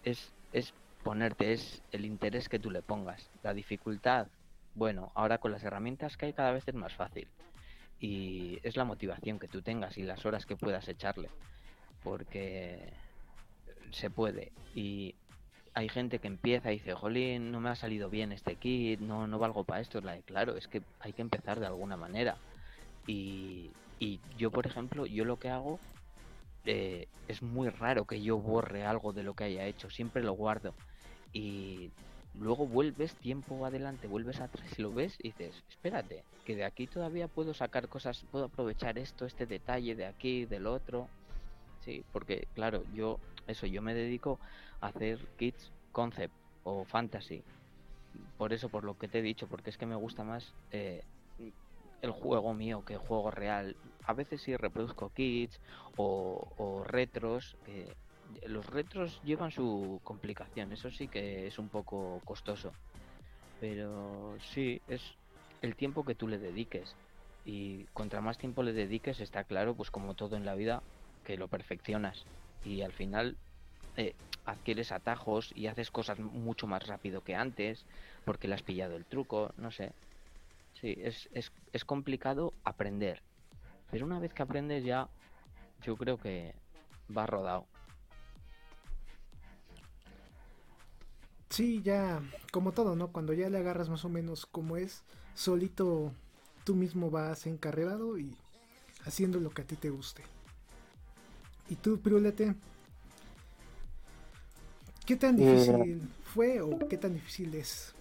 es, es ponerte, es el interés que tú le pongas, la dificultad, bueno, ahora con las herramientas que hay cada vez es más fácil y es la motivación que tú tengas y las horas que puedas echarle, porque se puede. Y hay gente que empieza y dice, jolín, no me ha salido bien este kit, no, no valgo para esto. La claro, es que hay que empezar de alguna manera. Y, y yo, por ejemplo, yo lo que hago eh, es muy raro que yo borre algo de lo que haya hecho, siempre lo guardo. Y luego vuelves tiempo adelante, vuelves atrás y lo ves y dices, espérate, que de aquí todavía puedo sacar cosas, puedo aprovechar esto, este detalle de aquí, del otro. Sí, porque claro, yo eso, yo me dedico a hacer kits concept o fantasy. Por eso, por lo que te he dicho, porque es que me gusta más eh, el juego mío que el juego real. A veces sí reproduzco kits o, retros. Los retros llevan su complicación, eso sí que es un poco costoso. Pero sí, es el tiempo que tú le dediques. Y contra más tiempo le dediques, está claro, pues como todo en la vida, que lo perfeccionas y al final eh, adquieres atajos y haces cosas mucho más rápido que antes porque le has pillado el truco, no sé. Sí, es, es, es complicado aprender. Pero una vez que aprendes ya, yo creo que va rodado. Sí, ya, como todo, ¿no? Cuando ya le agarras más o menos como es, solito tú mismo vas encarregado y haciendo lo que a ti te guste. ¿Y tú, Pirulete? ¿Qué tan eh, difícil fue o qué tan difícil es?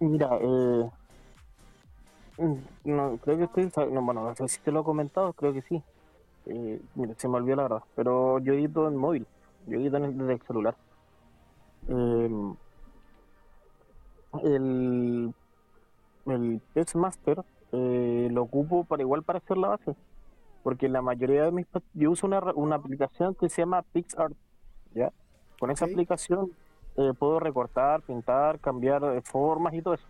Mira, eh, mm, no, creo que estoy, no, bueno, no sé si te lo he comentado, creo que sí. Eh, mira, se me olvidó la verdad, pero yo edito en móvil, yo edito desde el celular. Eh, el el Test Master eh, lo ocupo para igual para hacer la base porque la mayoría de mis yo uso una, una aplicación que se llama PixArt, ¿ya? Con esa aplicación eh, puedo recortar, pintar, cambiar eh, formas y todo eso.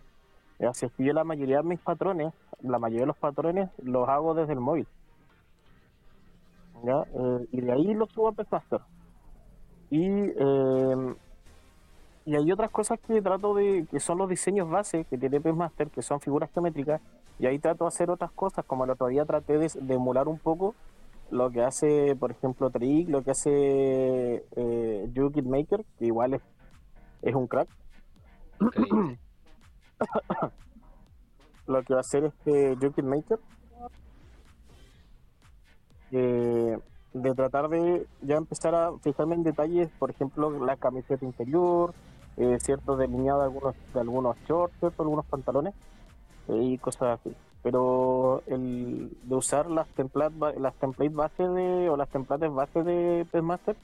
Así es que yo la mayoría de mis patrones, la mayoría de los patrones los hago desde el móvil. ¿ya? Eh, y de ahí los subo a PixMaster. Y, y hay otras cosas que trato de, que son los diseños base que tiene PixMaster, que son figuras geométricas, y ahí trato de hacer otras cosas, como el otro día traté de, emular un poco lo que hace, por ejemplo, Trick, lo que hace eh, Maker, que igual es, es un crack. lo que va a hacer este Jukit Maker, eh, de tratar de ya empezar a fijarme en detalles, por ejemplo, la camiseta interior, eh, cierto delineado de algunos, de algunos shorts, algunos pantalones y cosas así. Pero el de usar las templates, las templates base de, o las templates base de PESMaster,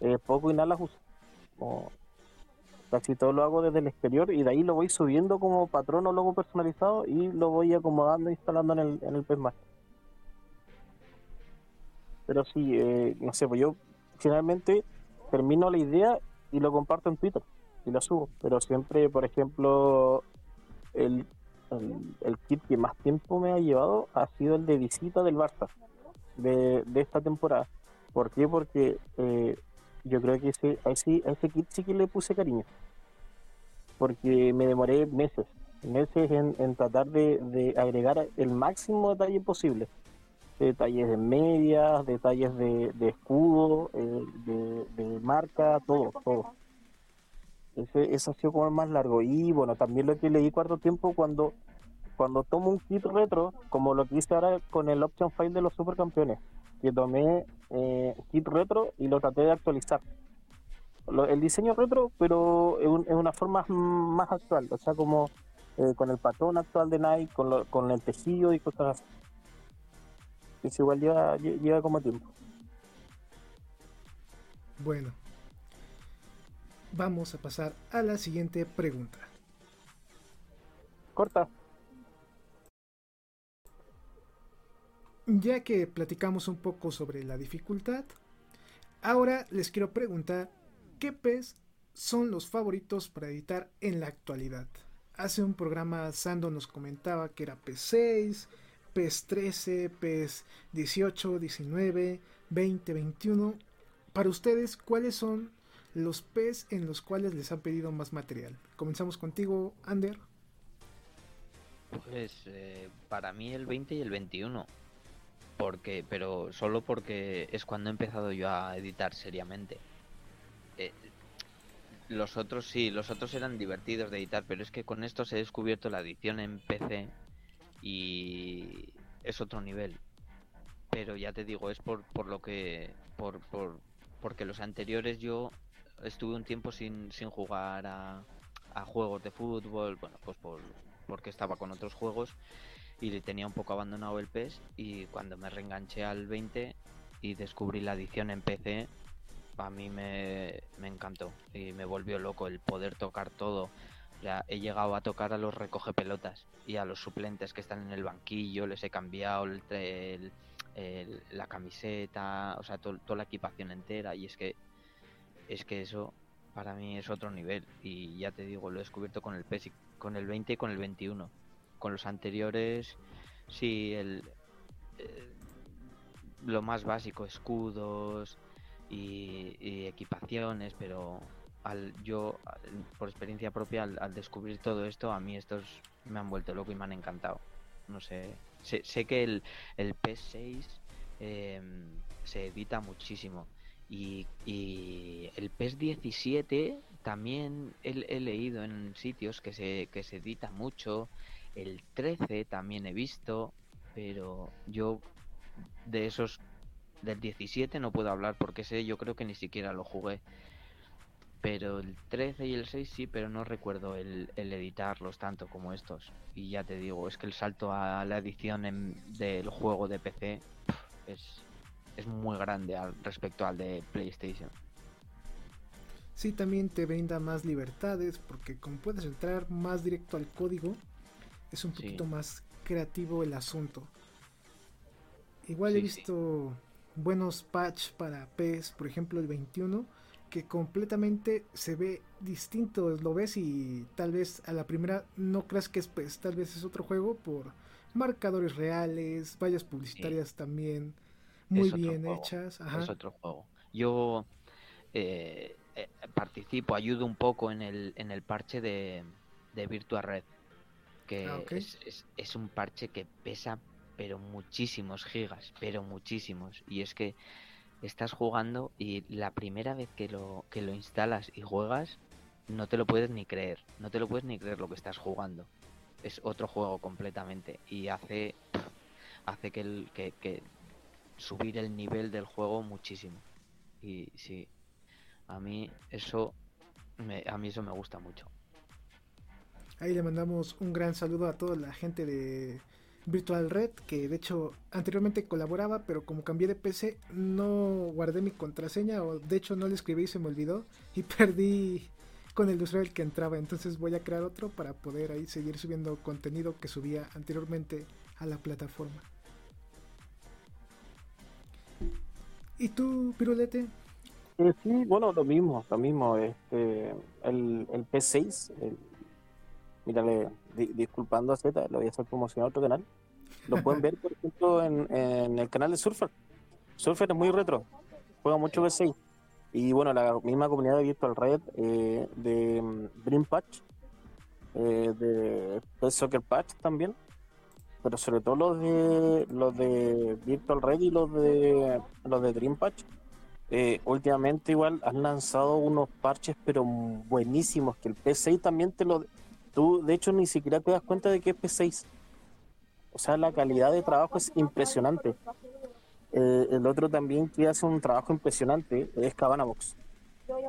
eh, poco y nada las uso. Casi todo lo hago desde el exterior y de ahí lo voy subiendo como patrón o logo personalizado y lo voy acomodando e instalando en el, en el Pero sí, eh, no sé, pues yo finalmente termino la idea y lo comparto en Twitter y lo subo. Pero siempre, por ejemplo, el, el, kit que más tiempo me ha llevado ha sido el de visita del Barça de, de esta temporada. ¿Por qué? Porque eh, yo creo que ese, a, ese, ese kit sí que le puse cariño. Porque me demoré meses, meses en, tratar de, agregar el máximo detalle posible. Detalles de medias, detalles de, escudo, eh, de, marca, todo, todo. Ese, ese ha sido como más largo. Y bueno, también lo que leí cuarto tiempo cuando, cuando tomo un kit retro, como lo que hice ahora con el option file de los supercampeones, que tomé eh, kit retro y lo traté de actualizar. el diseño retro, pero en, una forma más actual, o sea, como eh, con el patrón actual de Nike, con, con el tejido y cosas así. Eso igual lleva, lleva como tiempo. Bueno, vamos a pasar a la siguiente pregunta. Corta. Ya que platicamos un poco sobre la dificultad, ahora les quiero preguntar qué PES son los favoritos para editar en la actualidad. Hace un programa Sando nos comentaba que era PES 6, PES 13, PES 18, 19, 20, 21. Para ustedes, ¿cuáles son los PES en los cuales les han pedido más material? Comenzamos contigo, Ander. Pues eh, para mí el 20 y el 21 porque pero solo porque es cuando he empezado yo a editar seriamente. Eh, los otros sí, los otros eran divertidos de editar, pero es que con estos he descubierto la edición en PC y es otro nivel. Pero ya te digo, es por, por lo que por, por porque los anteriores yo estuve un tiempo sin, sin jugar a, a juegos de fútbol, bueno, pues por, porque estaba con otros juegos y le tenía un poco abandonado el PES y cuando me reenganché al 20 y descubrí la edición en PC, a mí me, encantó y me volvió loco el poder tocar todo. Ya he llegado a tocar a los recoge pelotas y a los suplentes que están en el banquillo, les he cambiado el, la camiseta, o sea, toda la equipación entera y es que es que eso para mí es otro nivel y ya te digo, lo he descubierto con el PES con el 20 y con el 21 con los anteriores, sí, el, eh, lo más básico, escudos y, equipaciones, pero al yo, por experiencia propia, al, descubrir todo esto, a mí estos me han vuelto loco y me han encantado. No sé, sé, sé que el, el PS6 em, se edita muchísimo. Y, y el PES 17 también he, leído en sitios que se, que se edita mucho el 13 también he visto, pero yo de esos del 17 no puedo hablar porque sé, yo creo que ni siquiera lo jugué. Pero el 13 y el 6 sí, pero no recuerdo el, editarlos tanto como estos. Y ya te digo, es que el salto a la edición del juego de PC es, es muy grande al, respecto al de PlayStation. Sí, también te brinda más libertades porque como puedes entrar más directo al código, es un poquito más creativo el asunto. Igual he visto buenos patch para PES, por ejemplo el 21, que completamente se ve distinto, lo ves y tal vez a la primera no creas que es PES, tal vez es otro juego por marcadores reales, vallas publicitarias también muy bien hechas. Es otro juego. Yo eh, eh, participo, ayudo un poco en el, en el parche de, de Virtua Red que ah, es, un parche que pesa pero muchísimos gigas, pero muchísimos. Y es que estás jugando y la primera vez que lo, que lo instalas y juegas, no te lo puedes ni creer, no te lo puedes ni creer lo que estás jugando. Es otro juego completamente y hace, hace que, el, que, subir el nivel del juego muchísimo. Y sí, a mí eso, a mí eso me gusta mucho. Ahí le mandamos un gran saludo a toda la gente de Virtual Red, que de hecho anteriormente colaboraba, pero como cambié de PC no guardé mi contraseña o de hecho no le escribí y se me olvidó y perdí con el usuario que entraba. Entonces voy a crear otro para poder ahí seguir subiendo contenido que subía anteriormente a la plataforma. ¿Y tú, Pirulete? Eh, sí, bueno, lo mismo, lo mismo. Este, el, el P6, el, mírale, disculpando a Z, lo voy a hacer promocionar a otro canal. Lo pueden ver, por ejemplo, en, en, el canal de Surfer. Surfer es muy retro, juega mucho P6. Y bueno, la misma comunidad de Virtual Red, eh, de mm, Dream Patch, eh, de Soccer Patch también, pero sobre todo los de los de Virtual Red y los de los de Dream Patch eh, últimamente igual han lanzado unos parches pero buenísimos que el P6 también te lo tú de hecho ni siquiera te das cuenta de que es P6 o sea la calidad de trabajo es impresionante. Eh, el otro también que hace un trabajo impresionante es Cabana Box.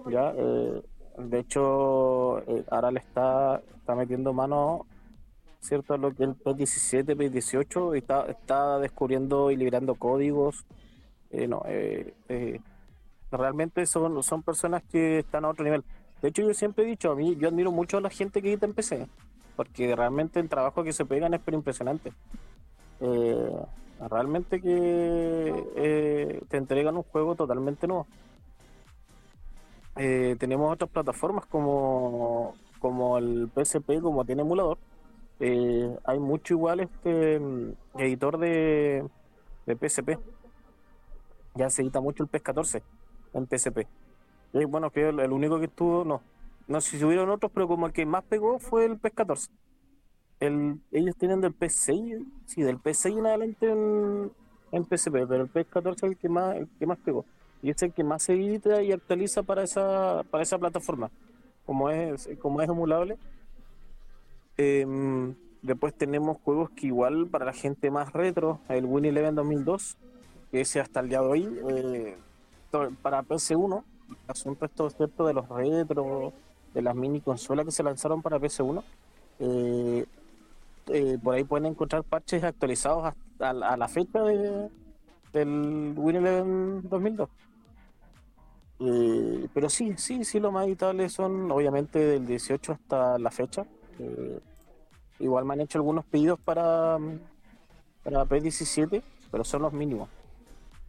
Ya eh, de hecho ahora le está está metiendo mano cierto lo que el P17 P18 está está descubriendo y liberando códigos no eh, Realmente son, son personas que están a otro nivel. De hecho, yo siempre he dicho, a mí yo admiro mucho a la gente que edita en PC, porque realmente el trabajo que se pegan es pero impresionante. Eh, realmente que eh, te entregan un juego totalmente nuevo. Eh, tenemos otras plataformas como, como el PSP, como tiene emulador. Hay mucho igual este mm, editor de, de PSP. Ya se edita mucho el PS14 en PSP. Y bueno, que el, único que estuvo, no. No sé si hubieron otros, pero como el que más pegó fue el PES 14. El, ellos tienen del PS6, sí, del PS6 en adelante en, en PSP, pero el PES 14 es el que más, el que más pegó. Y es el que más se edita y actualiza para esa, para esa plataforma. Como es, como es emulable. Em, después tenemos juegos que igual para la gente más retro, el Win Eleven 2002, que ese hasta el día de hoy eh, para PC1, el asunto esto cierto de los retro, de las mini consolas que se lanzaron para PC1, eh, eh, por ahí pueden encontrar parches actualizados a, la fecha de, del Win 2002. Eh, pero sí, sí, sí, lo más editables son obviamente del 18 hasta la fecha. Igual me han hecho algunos pedidos para, para P17, pero son los mínimos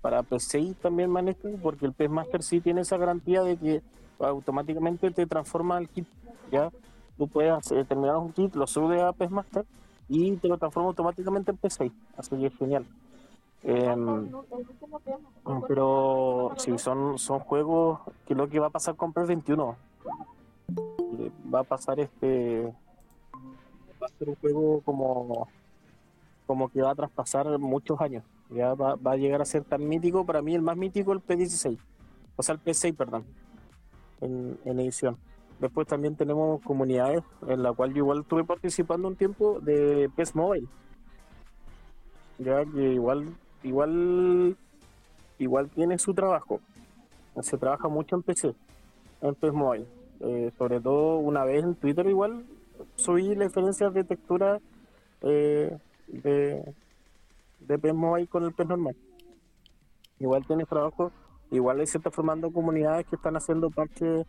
para PC también manejo, porque el PS Master sí tiene esa garantía de que automáticamente te transforma el kit. Ya tú puedes terminar un kit, lo subes a PS Master y te lo transforma automáticamente en PC. Así que es genial. Em, pero sí, son, son juegos que lo que va a pasar con PS 21 va a pasar este a ser un juego como como que va a traspasar muchos años ya va, a llegar a ser tan mítico, para mí el más mítico el P16, o sea el P6, perdón, en, edición. Después también tenemos comunidades en la cual yo igual estuve participando un tiempo de PES Mobile. Ya que igual, igual, igual tiene su trabajo. Se trabaja mucho en PC, en PES Mobile. Eh, sobre todo una vez en Twitter igual subí diferencias de textura eh, de, de pez ahí con el pez normal. Igual tienes trabajo, igual se está formando comunidades que están haciendo parches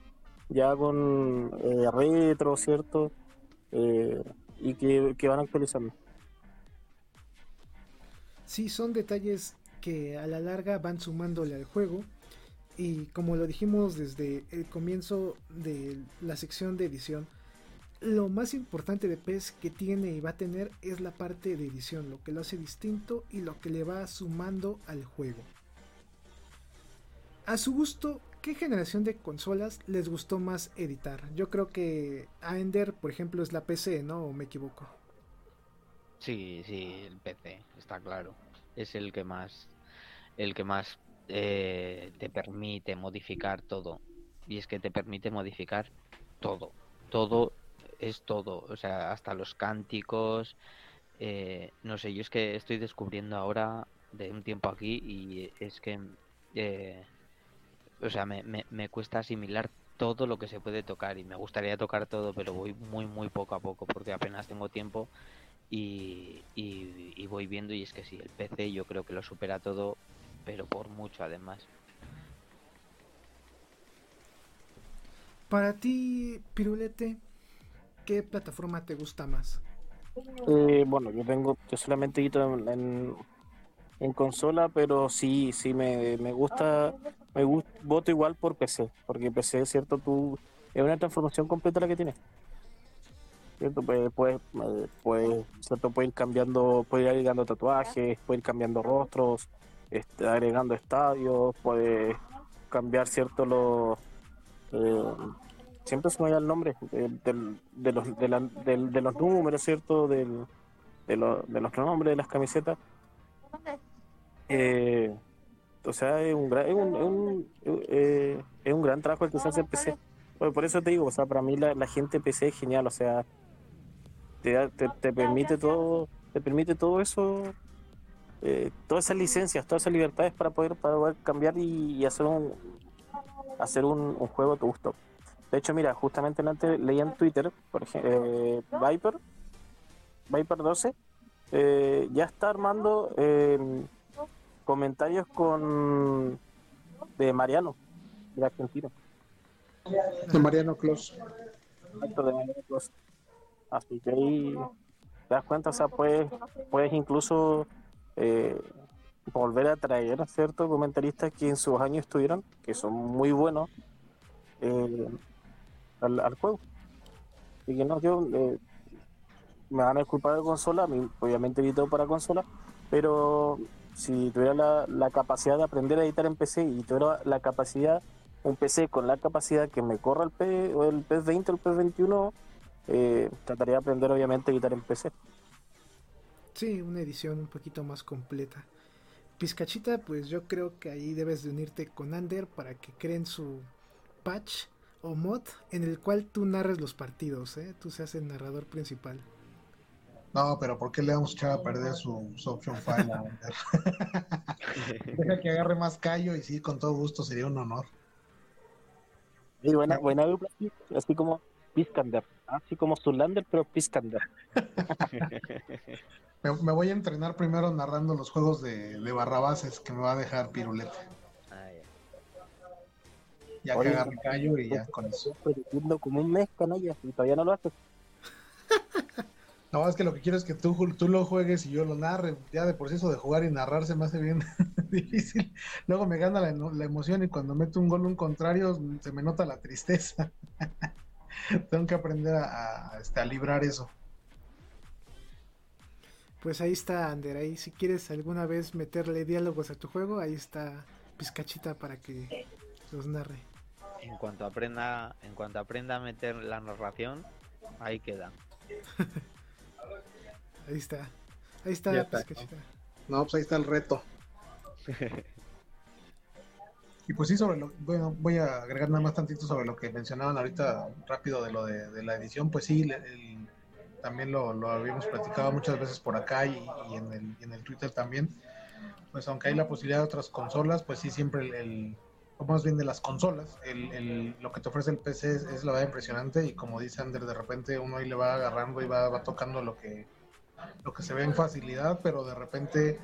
ya con eh, retro, ¿cierto? Eh, y que, que van actualizando. Sí, son detalles que a la larga van sumándole al juego. Y como lo dijimos desde el comienzo de la sección de edición, lo más importante de PES que tiene y va a tener es la parte de edición, lo que lo hace distinto y lo que le va sumando al juego. A su gusto, ¿qué generación de consolas les gustó más editar? Yo creo que Ender, por ejemplo, es la PC, ¿no? ¿O me equivoco? Sí, sí, el PC, está claro. Es el que más, el que más eh, te permite modificar todo. Y es que te permite modificar todo. Todo es todo, o sea, hasta los cánticos, eh, no sé, yo es que estoy descubriendo ahora de un tiempo aquí y es que, eh, o sea, me, me, cuesta asimilar todo lo que se puede tocar y me gustaría tocar todo, pero voy muy, muy poco a poco porque apenas tengo tiempo y, y voy viendo y es que sí, el PC yo creo que lo supera todo, pero por mucho además. Para ti, Pirulete, ¿qué plataforma te gusta más? Eh, bueno, yo tengo, yo solamente quito en, en, consola, pero sí, sí me, me gusta, me gusta, voto igual por PC, porque PC, cierto, tú, es una transformación completa la que tiene. ¿Cierto? Pues, pues, pues, ¿cierto? Puede ir cambiando, puede ir agregando tatuajes, puede ir cambiando rostros, este, agregando estadios, puede cambiar, ¿cierto? Los, eh, siempre se me da el nombre de, los, números, ¿cierto? Del, de, los, de los nombres de las camisetas. Eh, o sea, es un, es un, eh, es un, gran trabajo el que se hace en PC. Por eso te digo, o sea, para mí la, gente PC es genial, o sea, te, te, permite todo, te permite todo eso, eh, todas esas licencias, todas esas libertades para poder, para poder cambiar y, hacer un hacer un, un juego a tu gusto. De hecho, mira, justamente antes leía en Twitter, por ejemplo, eh, Viper, Viper 12, eh, ya está armando em, comentarios con de Mariano, de Argentina. De Mariano Clos. de Mariano Clos. Así que ahí te das cuenta, o sea, puedes, puedes incluso eh, volver a traer a ciertos comentaristas que en sus años estuvieron, que son muy buenos, eh, al, juego. Y que no, yo eh, me van a disculpar de consola, obviamente edito para consola, pero si tuviera la, capacidad de aprender a editar en PC y tuviera la capacidad, un PC con la capacidad que me corra el, P, o el PS20 o el PS21, eh, trataría de aprender obviamente a editar en PC. Sí, una edición un poquito más completa. Pizcachita, pues yo creo que ahí debes de unirte con Ander para que creen su patch o mod en el cual tú narres los partidos, ¿eh? Tú seas el narrador principal. No, pero ¿por qué le vamos a echar a perder su, option file Deja que agarre más callo y sí, con todo gusto sería un honor. Y buena, buena dupla, así como Piscander, así como Zulander, pero Piscander. me, voy a entrenar primero narrando los juegos de, de Barrabases que me va a dejar Pirulete. Ya que agarre callo y ya con eso. como un mes, canalla, y todavía no lo haces. No, es que lo que quiero es que tú, tú lo juegues y yo lo narre. Ya de por sí eso de jugar y narrar se me hace bien difícil. Luego me gana la, la, emoción y cuando meto un gol un contrario se me nota la tristeza. Tengo que aprender a, a, este, a librar eso. Pues ahí está, Ander. Ahí si quieres alguna vez meterle diálogos a tu juego, ahí está Pizcachita para que los narre. En cuanto aprenda, en cuanto aprenda a meter la narración, ahí queda. ahí está. Ahí está, ¿no? pues ahí está el reto. y pues sí, sobre lo, bueno, voy a agregar nada más tantito sobre lo que mencionaban ahorita rápido de lo de, la edición, pues sí, también lo, habíamos platicado muchas veces por acá y, en, el, en el Twitter también. Pues aunque hay la posibilidad de otras consolas, pues sí, siempre el o más bien de las consolas. El, lo que te ofrece el PC es, la verdad impresionante y como dice Ander, de repente uno ahí le va agarrando y va, tocando lo que, lo que se ve en facilidad, pero de repente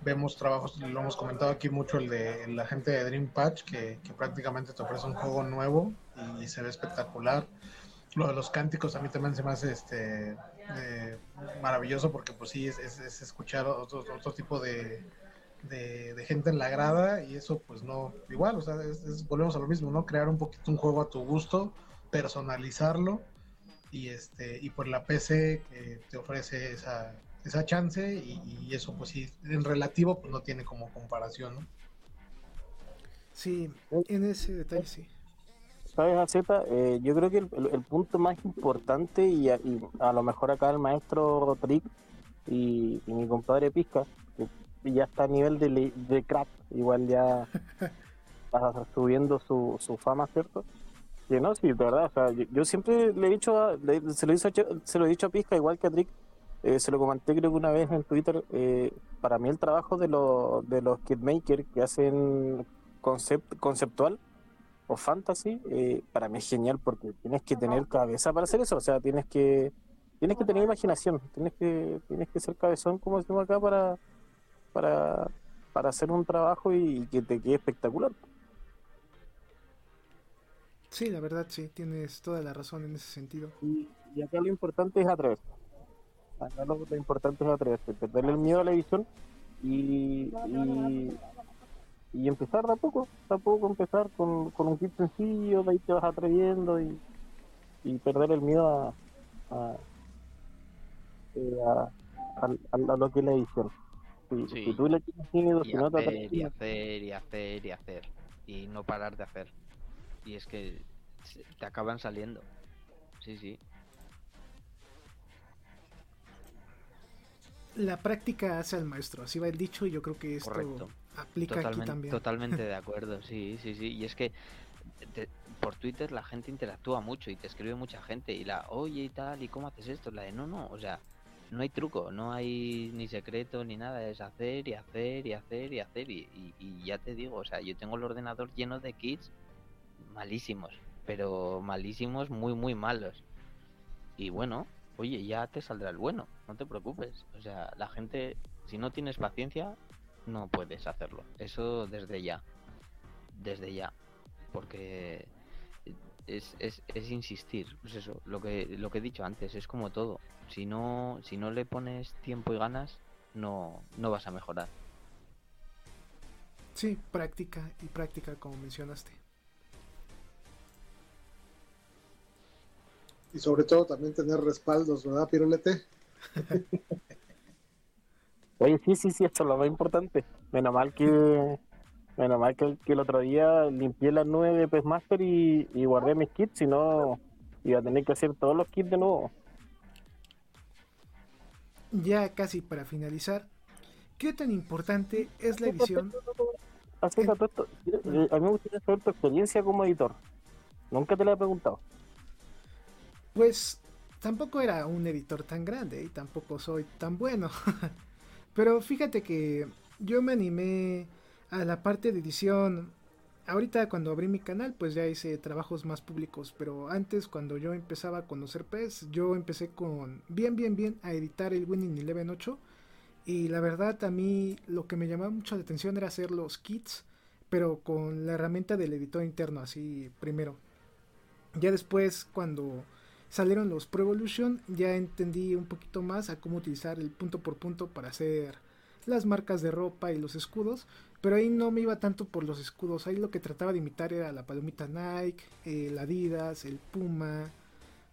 vemos trabajos, lo hemos comentado aquí mucho, el de la gente de Dream Patch, que, prácticamente te ofrece un juego nuevo y, se ve espectacular. Lo de los cánticos a mí también se me hace este eh, maravilloso porque pues sí es, es escuchar otro, otro tipo de, de, gente en la grada y eso pues no, igual, o sea, volvemos a lo mismo, ¿no? Crear un poquito un juego a tu gusto, personalizarlo y este y por la PC que te ofrece esa, esa chance y, eso pues sí, en relativo pues no tiene como comparación, ¿no? Sí, en ese detalle sí. ¿Sabes, Z? Eh, yo creo que el, punto más importante y a, a, lo mejor acá el maestro Trick y, y mi compadre Pizca ya está a nivel de, de crack, igual ya va subiendo su, su fama, ¿cierto? Que no, sí, de verdad, o sea, yo, siempre le he dicho, se, lo se lo he dicho a Pizca, igual que a Trick, eh, se lo comenté creo que una vez en Twitter, eh, para mí el trabajo de, lo, de los kidmakers que hacen concept, conceptual o fantasy, eh, para mí es genial porque tienes que tener cabeza para hacer eso, o sea, tienes que tienes que tener imaginación, tienes que tienes que ser cabezón como decimos acá para para, hacer un trabajo y que te quede espectacular. Sí, la verdad sí, tienes toda la razón en ese sentido. Y, acá lo importante es atreverse. Acá lo, importante es atreverse, perderle el miedo a la edición y, y, empezar de a poco, de a poco empezar con, con un kit sencillo, de ahí te vas atreviendo y, y perder el miedo a, a, eh, a, lo que es la edición. Si, tú le tienes miedo, si no te hacer, y hacer, y hacer, y hacer, y no parar de hacer. Y es que te acaban saliendo. Sí, sí. La práctica hace al maestro, así va el dicho y yo creo que esto aplica totalmente, aquí también. Totalmente de acuerdo, sí, sí, sí. Y es que por Twitter la gente interactúa mucho y te escribe mucha gente y la, oye y tal, ¿y cómo haces esto? La de, no, no, o sea, no hay truco, no hay ni secreto ni nada, es hacer y hacer y hacer y hacer y, y ya te digo, o sea, yo tengo el ordenador lleno de kits malísimos, pero malísimos, muy, muy malos. Y bueno, oye, ya te saldrá el bueno, no te preocupes. O sea, la gente, si no tienes paciencia, no puedes hacerlo. Eso desde ya. Desde ya. Porque es, es, es insistir. Pues eso, lo que, lo que he dicho antes, es como todo. Si no, si no le pones tiempo y ganas, no, no vas a mejorar. Sí, práctica y práctica como mencionaste. y sobre todo también tener respaldos, ¿verdad, Pirulete? Oye, sí, sí, sí, esto es lo más importante. Menos mal que menos mal que, el otro día limpié las nubes de Pestmaster y, y guardé mis kits, si no iba a tener que hacer todos los kits de nuevo. Ya casi para finalizar, ¿qué tan importante es la edición? A mí me gustaría saber tu experiencia como editor. Nunca te la he preguntado. Pues tampoco era un editor tan grande y tampoco soy tan bueno. Pero fíjate que yo me animé a la parte de edición. Ahorita cuando abrí mi canal pues ya hice trabajos más públicos, pero antes cuando yo empezaba a conocer PES, yo empecé con bien bien bien a editar el Winning Eleven 8 y la verdad a mí lo que me llamaba mucho la atención era hacer los kits, pero con la herramienta del editor interno así primero. Ya después cuando salieron los Pro Evolution, ya entendí un poquito más a cómo utilizar el punto por punto para hacer las marcas de ropa y los escudos, pero ahí no me iba tanto por los escudos, ahí lo que trataba de imitar era la palomita Nike, el Adidas, el Puma,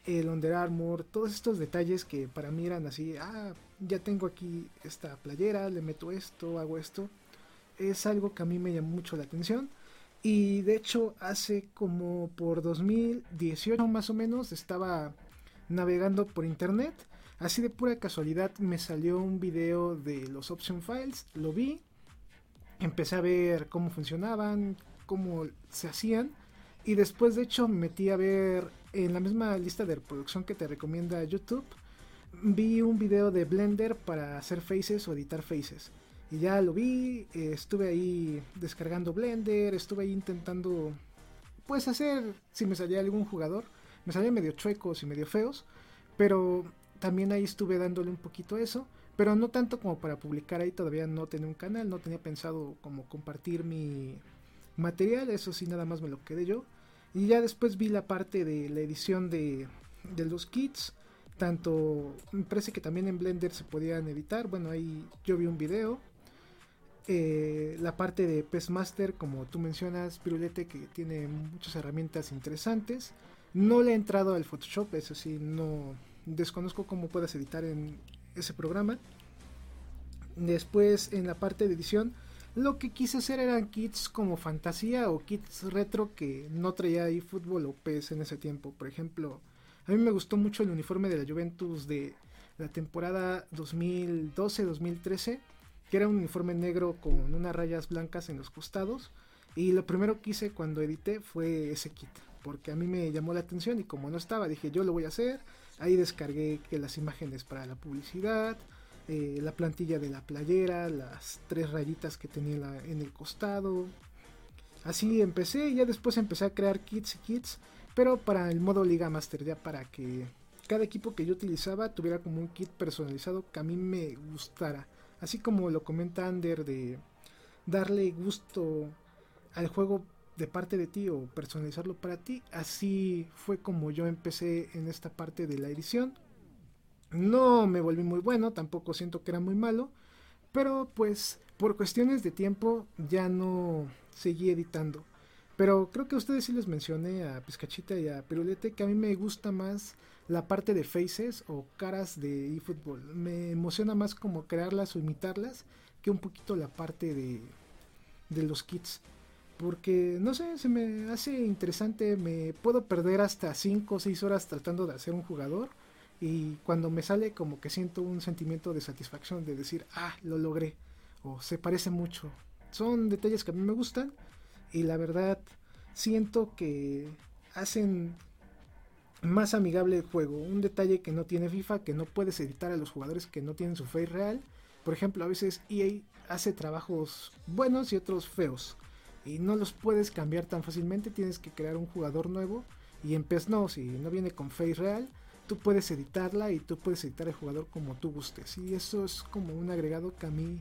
el Under Armour, todos estos detalles que para mí eran así, ah, ya tengo aquí esta playera, le meto esto, hago esto, es algo que a mí me llamó mucho la atención y de hecho, hace como por 2018 más o menos, estaba navegando por internet. Así de pura casualidad me salió un video de los option files, lo vi, empecé a ver cómo funcionaban, cómo se hacían. Y después de hecho me metí a ver en la misma lista de reproducción que te recomienda YouTube, vi un video de Blender para hacer faces o editar faces. Y ya lo vi, estuve ahí descargando Blender, estuve ahí intentando, pues hacer, si me salía algún jugador, me salían medio chuecos y medio feos, pero también ahí estuve dándole un poquito eso, pero no tanto como para publicar ahí, todavía no tenía un canal, no tenía pensado como compartir mi material, eso sí nada más me lo quedé yo. Y ya después vi la parte de la edición de, los kits, tanto me parece que también en Blender se podían editar, bueno ahí yo vi un video eh, la parte de Master, como tú mencionas, Pirulete, que tiene muchas herramientas interesantes. No le he entrado al Photoshop, eso sí, no desconozco cómo puedas editar en ese programa. Después, en la parte de edición, lo que quise hacer eran kits como fantasía o kits retro que no traía ahí fútbol o PES en ese tiempo. Por ejemplo, a mí me gustó mucho el uniforme de la Juventus de la temporada 2012-2013 que era un uniforme negro con unas rayas blancas en los costados. Y lo primero que hice cuando edité fue ese kit, porque a mí me llamó la atención y como no estaba, dije yo lo voy a hacer. Ahí descargué que las imágenes para la publicidad, eh, la plantilla de la playera, las tres rayitas que tenía en el costado. Así empecé y ya después empecé a crear kits y kits, pero para el modo Liga Master, ya para que cada equipo que yo utilizaba tuviera como un kit personalizado que a mí me gustara. Así como lo comenta Ander de darle gusto al juego de parte de ti o personalizarlo para ti. Así fue como yo empecé en esta parte de la edición. No me volví muy bueno, tampoco siento que era muy malo, pero pues por cuestiones de tiempo ya no seguí editando. Pero creo que a ustedes sí les mencioné a Pizcachita y a Pirulete que a mí me gusta más la parte de faces o caras de eFootball. Me emociona más como crearlas o imitarlas que un poquito la parte de, de los kits. Porque, no sé, se me hace interesante. Me puedo perder hasta 5 o 6 horas tratando de hacer un jugador. Y cuando me sale como que siento un sentimiento de satisfacción de decir, ah, lo logré. O se parece mucho. Son detalles que a mí me gustan. Y la verdad, siento que hacen más amigable el juego. Un detalle que no tiene FIFA, que no puedes editar a los jugadores que no tienen su face real. Por ejemplo, a veces EA hace trabajos buenos y otros feos. Y no los puedes cambiar tan fácilmente. Tienes que crear un jugador nuevo. Y en PES no, si no viene con face real, tú puedes editarla y tú puedes editar el jugador como tú gustes. Y eso es como un agregado que a mí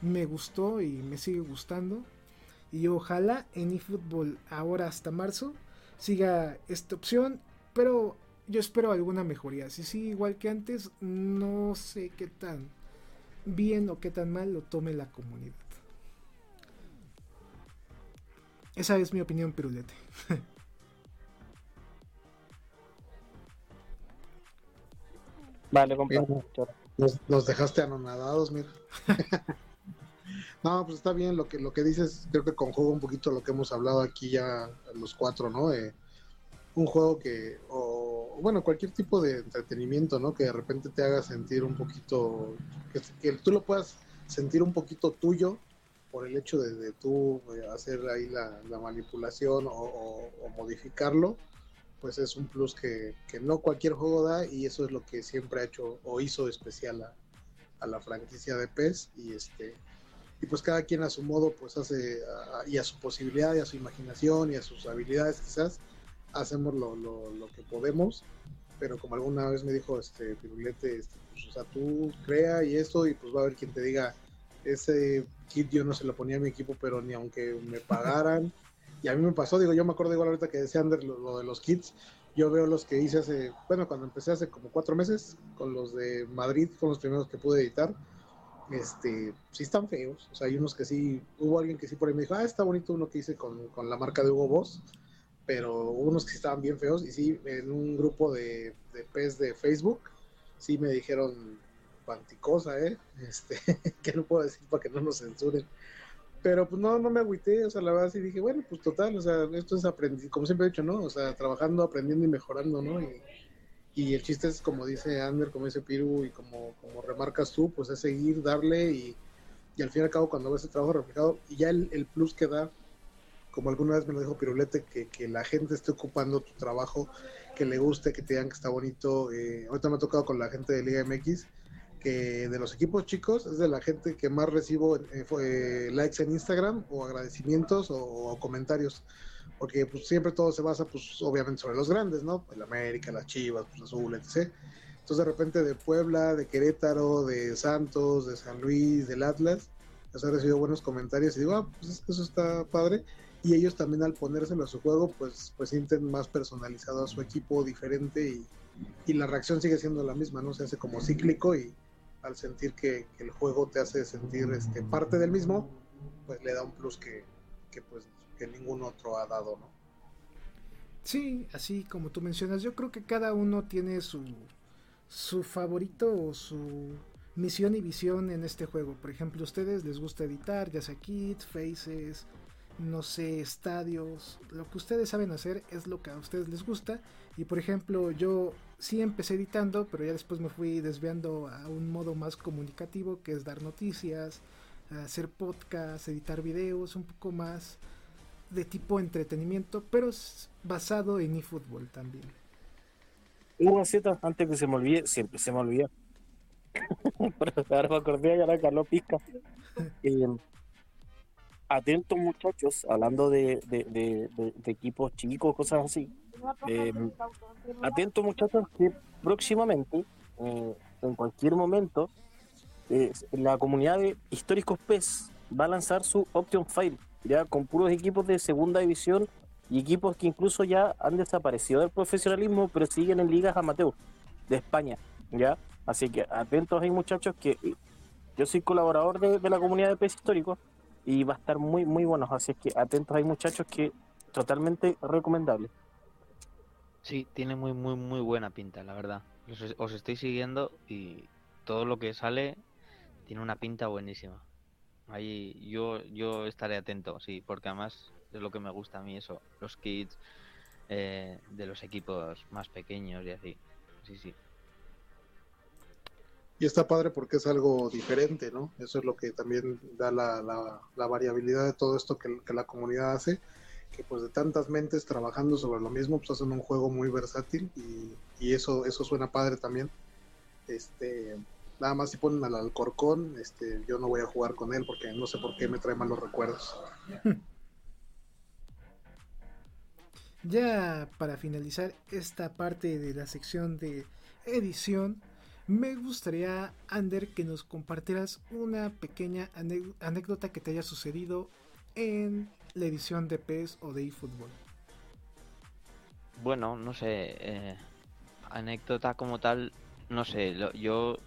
me gustó y me sigue gustando. Y ojalá en eFootball ahora hasta marzo siga esta opción pero yo espero alguna mejoría. Si sí, igual que antes, no sé qué tan bien o qué tan mal lo tome la comunidad. Esa es mi opinión, Pirulete. vale, compadre. Nos, dejaste anonadados, mira. no, pues está bien lo que lo que dices, creo que conjuga un poquito lo que hemos hablado aquí ya los cuatro, ¿no? Eh, un juego que, o bueno, cualquier tipo de entretenimiento, ¿no? Que de repente te haga sentir un poquito, que, tú lo puedas sentir un poquito tuyo por el hecho de, tú eh, hacer ahí la, manipulación o, modificarlo, pues es un plus que, no cualquier juego da y eso es lo que siempre ha hecho o hizo especial a, a la franquicia de PES y este y pues cada quien a su modo pues hace y a su posibilidad y a su imaginación y a sus habilidades quizás hacemos lo, lo, lo, que podemos, pero como alguna vez me dijo este Pirulete, este, pues, o sea, tú crea y eso, y pues va a haber quien te diga, ese kit yo no se lo ponía a mi equipo, pero ni aunque me pagaran. Y a mí me pasó, digo, yo me acuerdo igual ahorita que decía Ander lo, de los kits, yo veo los que hice hace, bueno, cuando empecé hace como cuatro meses, con los de Madrid, con los primeros que pude editar, este, sí están feos, o sea, hay unos que sí, hubo alguien que sí por ahí me dijo, ah, está bonito uno que hice con, con la marca de Hugo Boss, pero unos que estaban bien feos. Y sí, en un grupo de, de PES de Facebook, sí me dijeron panticosa, ¿eh? Este, que no puedo decir para que no nos censuren. Pero pues no, no me agüité, o sea, la verdad sí dije, bueno, pues total, o sea, esto es aprendiz, como siempre he dicho, ¿no? O sea, trabajando, aprendiendo y mejorando, ¿no? Y, y el chiste es, como dice Ander, como dice Piru y como, como remarcas tú, pues es seguir, darle y, y al fin y al cabo cuando ves el trabajo reflejado y ya el, el plus que da como alguna vez me lo dijo Pirulete, que, que la gente esté ocupando tu trabajo, que le guste, que te digan que está bonito. Eh, ahorita me ha tocado con la gente de Liga MX, que de los equipos chicos es de la gente que más recibo eh, eh, likes en Instagram o agradecimientos o, comentarios. Porque pues siempre todo se basa, pues obviamente sobre los grandes, ¿no? El América, las Chivas, pues Azul, etc. Entonces de repente de Puebla, de Querétaro, de Santos, de San Luis, del Atlas, pues he recibido buenos comentarios y digo, ah, pues eso está padre y ellos también al ponérselo a su juego, pues, pues sienten más personalizado a su equipo diferente y, y la reacción sigue siendo la misma, ¿no? Se hace como cíclico y al sentir que, el juego te hace sentir este, parte del mismo, pues le da un plus que, que, pues, que ningún otro ha dado, ¿no? Sí, así como tú mencionas, yo creo que cada uno tiene su, su favorito o su misión y visión en este juego. Por ejemplo, a ustedes les gusta editar, ya sea kits, faces, no sé, estadios, lo que ustedes saben hacer es lo que a ustedes les gusta. Y por ejemplo, yo sí empecé editando, pero ya después me fui desviando a un modo más comunicativo, que es dar noticias, hacer podcasts, editar videos, un poco más de tipo entretenimiento, pero basado en eFootball también. Una cita, antes que se me olvide, siempre se me olvida. ahora me acordé, ya la Carlos Pizca. Eh, atentos muchachos, hablando de, equipos chicos, cosas así. Eh, atentos muchachos que próximamente, eh, en cualquier momento, eh, la comunidad de históricos PES va a lanzar su Option File ya con puros equipos de segunda división y equipos que incluso ya han desaparecido del profesionalismo, pero siguen en ligas amateur de España, ¿ya? Así que atentos ahí muchachos que yo soy colaborador de, la comunidad de PES histórico y va a estar muy muy bueno, así que atentos ahí muchachos que totalmente recomendable. Sí, tiene muy muy muy buena pinta, la verdad. os estoy siguiendo y todo lo que sale tiene una pinta buenísima. Ahí yo, yo estaré atento, sí, porque además es lo que me gusta a mí eso, los kits eh, de los equipos más pequeños y así. Sí, sí. Y está padre porque es algo diferente, ¿no? Eso es lo que también da la, la, variabilidad de todo esto que, que, la comunidad hace, que pues de tantas mentes trabajando sobre lo mismo, pues hacen un juego muy versátil y, y eso, eso suena padre también. Este, Nada más si ponen al Alcorcón, este, yo no voy a jugar con él porque no sé por qué me trae malos recuerdos. Ya para finalizar esta parte de la sección de edición, me gustaría, Ander, que nos compartieras una pequeña anécdota que te haya sucedido en la edición de PES o de eFootball. Bueno, no sé, eh, anécdota como tal, no sé, yo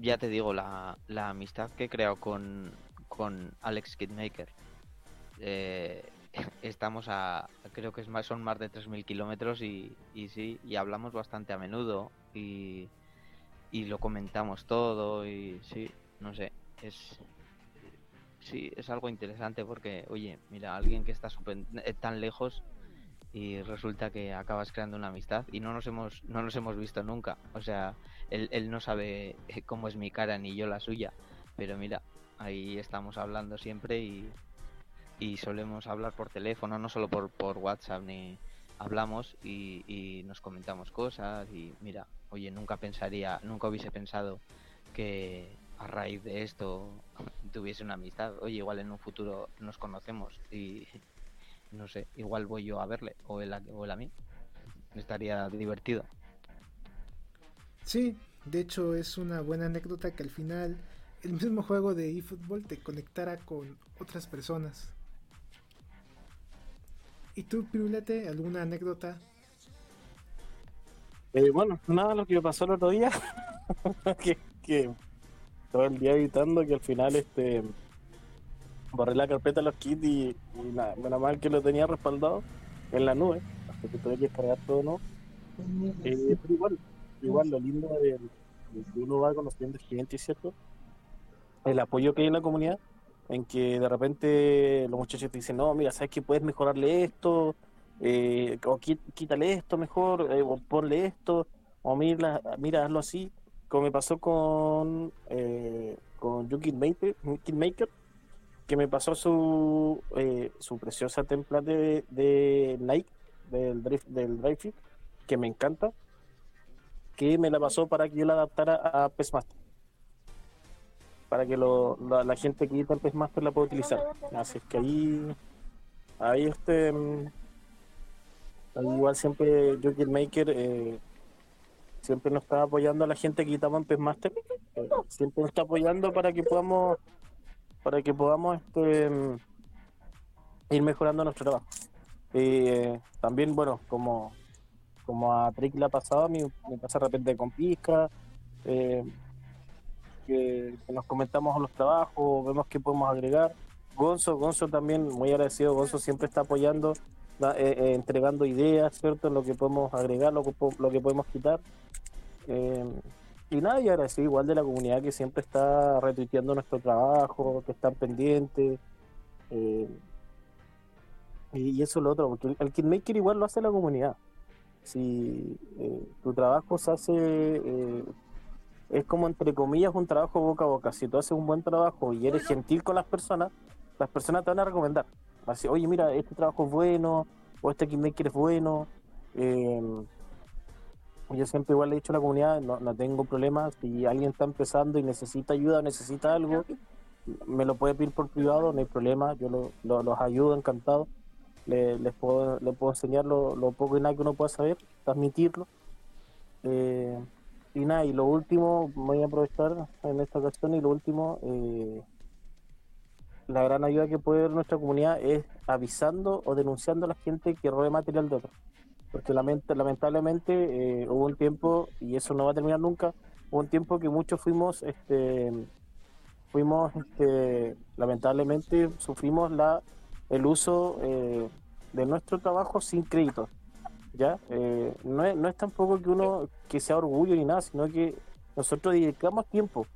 ya te digo, la, la amistad que he creado con, con Alex Kidmaker. Eh, estamos a, creo que es más, son más de 3.000 kilómetros y, y sí, y hablamos bastante a menudo y, y lo comentamos todo y sí, no sé, es sí, es algo interesante porque, oye, mira, alguien que está eh, tan lejos y resulta que acabas creando una amistad y no nos hemos no nos hemos visto nunca. O sea él, él no sabe eh, cómo es mi cara ni yo la suya pero mira ahí estamos hablando siempre y, y solemos hablar por teléfono no solo por, por WhatsApp ni hablamos y, y nos comentamos cosas y mira oye nunca pensaría nunca hubiese pensado que a raíz de esto tuviese una amistad oye igual en un futuro nos conocemos y no sé, igual voy yo a verle o él a, o a mí. Estaría divertido. Sí, de hecho es una buena anécdota que al final el mismo juego de eFootball te conectara con otras personas. ¿Y tú, Pirulete, alguna anécdota? Eh, bueno, nada, lo que me pasó el otro día, que, que todo el día evitando que al final este borré la carpeta de los kits y, nada, menos mal que lo tenía respaldado en la nube, así que tuve que descargar todo, ¿no? Eh, pero igual, igual lo lindo de, que uno va conociendo clientes, ¿cierto? El apoyo que hay en la comunidad, en que de repente los muchachos te dicen, no, mira, sabes que puedes mejorarle esto, eh, o quítale esto mejor, eh, o ponle esto, o mira, mira, hazlo así, como me pasó con, eh, con Yuki Maker, Maker que me pasó su, eh, su preciosa template de, de, Nike, del Drift, del Drive que me encanta, que me la pasó para que yo la adaptara a PESMaster. Para que lo, la, gente que edita en PESMaster la pueda utilizar. Así es que ahí, ahí este, mm, igual siempre Joker Maker eh, siempre nos está apoyando a la gente que editamos en PESMaster. Eh, siempre nos está apoyando para que podamos para que podamos este, ir mejorando nuestro trabajo. Eh, también, bueno, como, como a Trick le ha pasado, a mí me pasa de repente con Pizca, eh, que, nos comentamos los trabajos, vemos qué podemos agregar. Gonzo, Gonzo también, muy agradecido, Gonzo siempre está apoyando, eh, entregando ideas, ¿cierto? Lo que podemos agregar, lo que, lo que podemos quitar. Y nada, y agradecido igual de la comunidad que siempre está retuiteando nuestro trabajo, que están pendientes. Eh, y eso es lo otro, porque el Kidmaker igual lo hace la comunidad. Si eh, tu trabajo se hace, eh, es como entre comillas un trabajo boca a boca. Si tú haces un buen trabajo y eres gentil con las personas, las personas te van a recomendar. Así, oye, mira, este trabajo es bueno, o este Kidmaker es bueno. Eh, yo siempre igual le he dicho a la comunidad, no, no tengo problemas, si alguien está empezando y necesita ayuda, necesita algo, me lo puede pedir por privado, no hay problema, yo lo, los ayudo, encantado. Le, les puedo, le puedo enseñar lo, poco y nada que uno pueda saber, transmitirlo. Eh, y nada, y lo último, voy a aprovechar en esta ocasión, y lo último, eh, la gran ayuda que puede dar nuestra comunidad es avisando o denunciando a la gente que robe material de otros. Porque lamentablemente eh, hubo un tiempo, y eso no va a terminar nunca, hubo un tiempo que muchos fuimos, este, fuimos, este, lamentablemente sufrimos la el uso eh, de nuestro trabajo sin crédito. ¿ya? Eh, no, es, no es tampoco que uno que sea orgullo ni nada, sino que nosotros dedicamos tiempo,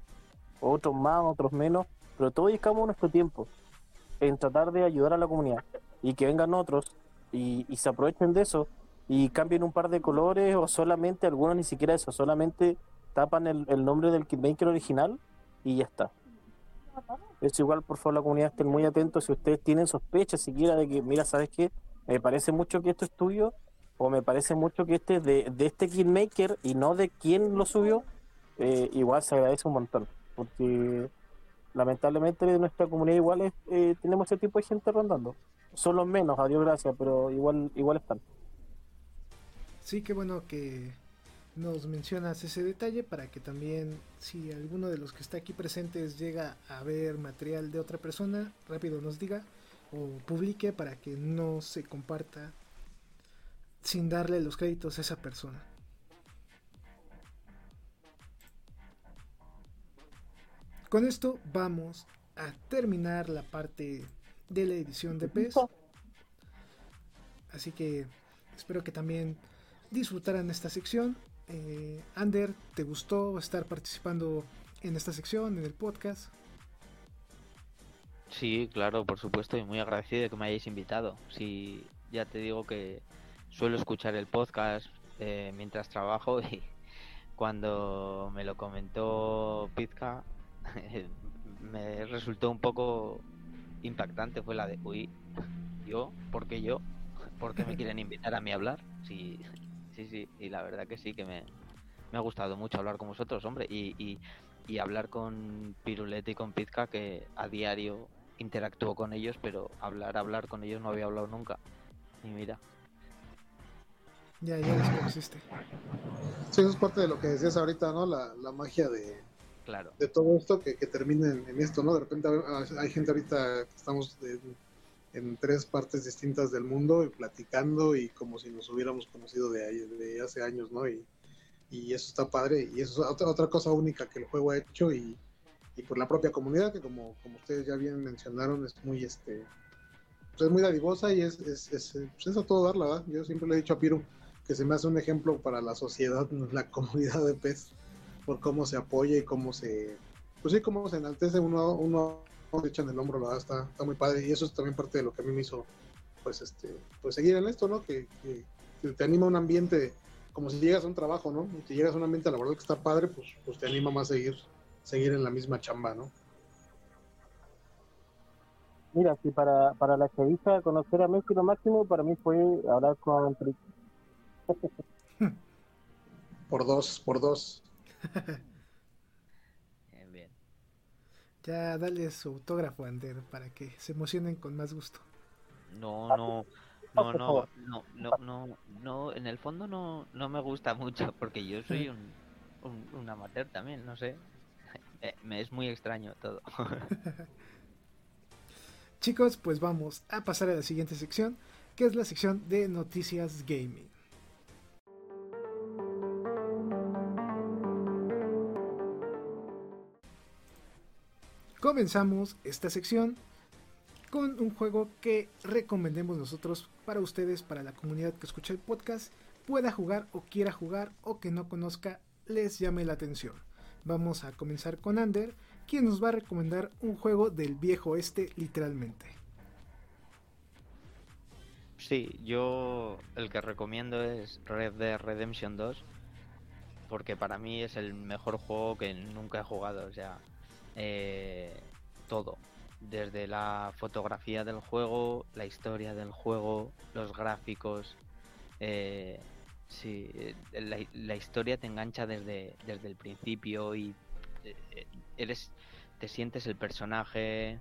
otros más, otros menos, pero todos dedicamos nuestro tiempo en tratar de ayudar a la comunidad y que vengan otros y, se aprovechen de eso y cambien un par de colores o solamente algunos ni siquiera eso, solamente tapan el, nombre del Kitmaker original y ya está. Es igual, por favor, la comunidad estén muy atentos si ustedes tienen sospechas siquiera de que, mira, ¿sabes qué? Me parece mucho que esto es tuyo o me parece mucho que este es de, de este Kitmaker y no de quién lo subió, eh, igual se agradece un montón, porque lamentablemente de nuestra comunidad igual eh, tenemos ese tipo de gente rondando. Son los menos, a Dios gracias, pero igual, igual están. Sí, qué bueno que nos mencionas ese detalle para que también si alguno de los que está aquí presentes llega a ver material de otra persona, rápido nos diga o publique para que no se comparta sin darle los créditos a esa persona. Con esto vamos a terminar la parte de la edición de PES. Así que espero que también disfrutaran esta sección. Eh, Ander, ¿te gustó estar participando en esta sección, en el podcast? Sí, claro, por supuesto, y muy agradecido de que me hayáis invitado. Sí, ya te digo que suelo escuchar el podcast eh, mientras trabajo y cuando me lo comentó Pizca me resultó un poco impactante fue la de, uy, yo, ¿por qué yo? ¿Por qué me quieren invitar a mí a hablar? Sí, sí, sí, y la verdad que sí, que me, me ha gustado mucho hablar con vosotros, hombre, y, y, y hablar con Pirulete y con Pizca, que a diario interactúo con ellos, pero hablar, hablar con ellos no había hablado nunca. Y mira. Ya, ya les conociste. Sí, eso es parte de lo que decías ahorita, ¿no? La, la magia de, de todo esto que, que en, esto, ¿no? De repente hay gente ahorita que estamos en tres partes distintas del mundo y platicando y como si nos hubiéramos conocido de, de hace años, ¿no? Y, y, eso está padre y eso es otra, otra cosa única que el juego ha hecho y, y por la propia comunidad que como, como ustedes ya bien mencionaron es muy este pues es muy dadivosa y es, es, es, pues es a todo dar, la verdad. Yo siempre le he dicho a Piro que se me hace un ejemplo para la sociedad, la comunidad de PES por cómo se apoya y cómo se, pues sí, cómo se enaltece uno, uno se echa en el hombro, la verdad, está, está muy padre y eso es también parte de lo que a mí me hizo, pues, este, pues seguir en esto, ¿no? Que, te anima un ambiente, como si llegas a un trabajo, ¿no? Si llegas a un ambiente laboral que está padre, pues, pues te anima más a seguir, seguir en la misma chamba, ¿no? Mira, si para, para la entrevista conocer a Messi lo máximo, para mí fue hablar con por dos, por dos. Bien, Ya dale su autógrafo, Ander, para que se emocionen con más gusto. No, no, no, no, no, no, no, no, en el fondo no, no me gusta mucho porque yo soy un, un, amateur también, no sé. Eh, me es muy extraño todo. Chicos, pues vamos a pasar a la siguiente sección, que es la sección de noticias gaming. Comenzamos esta sección con un juego que recomendemos nosotros para ustedes, para la comunidad que escucha el podcast, pueda jugar o quiera jugar o que no conozca, les llame la atención. Vamos a comenzar con Ander, quien nos va a recomendar un juego del viejo este literalmente. Sí, yo el que recomiendo es Red Dead Redemption 2, porque para mí es el mejor juego que nunca he jugado, o sea, eh, todo, desde la fotografía del juego, la historia del juego, los gráficos. Eh, sí, la, la, historia te engancha desde, desde el principio y eh, eres, te sientes el personaje,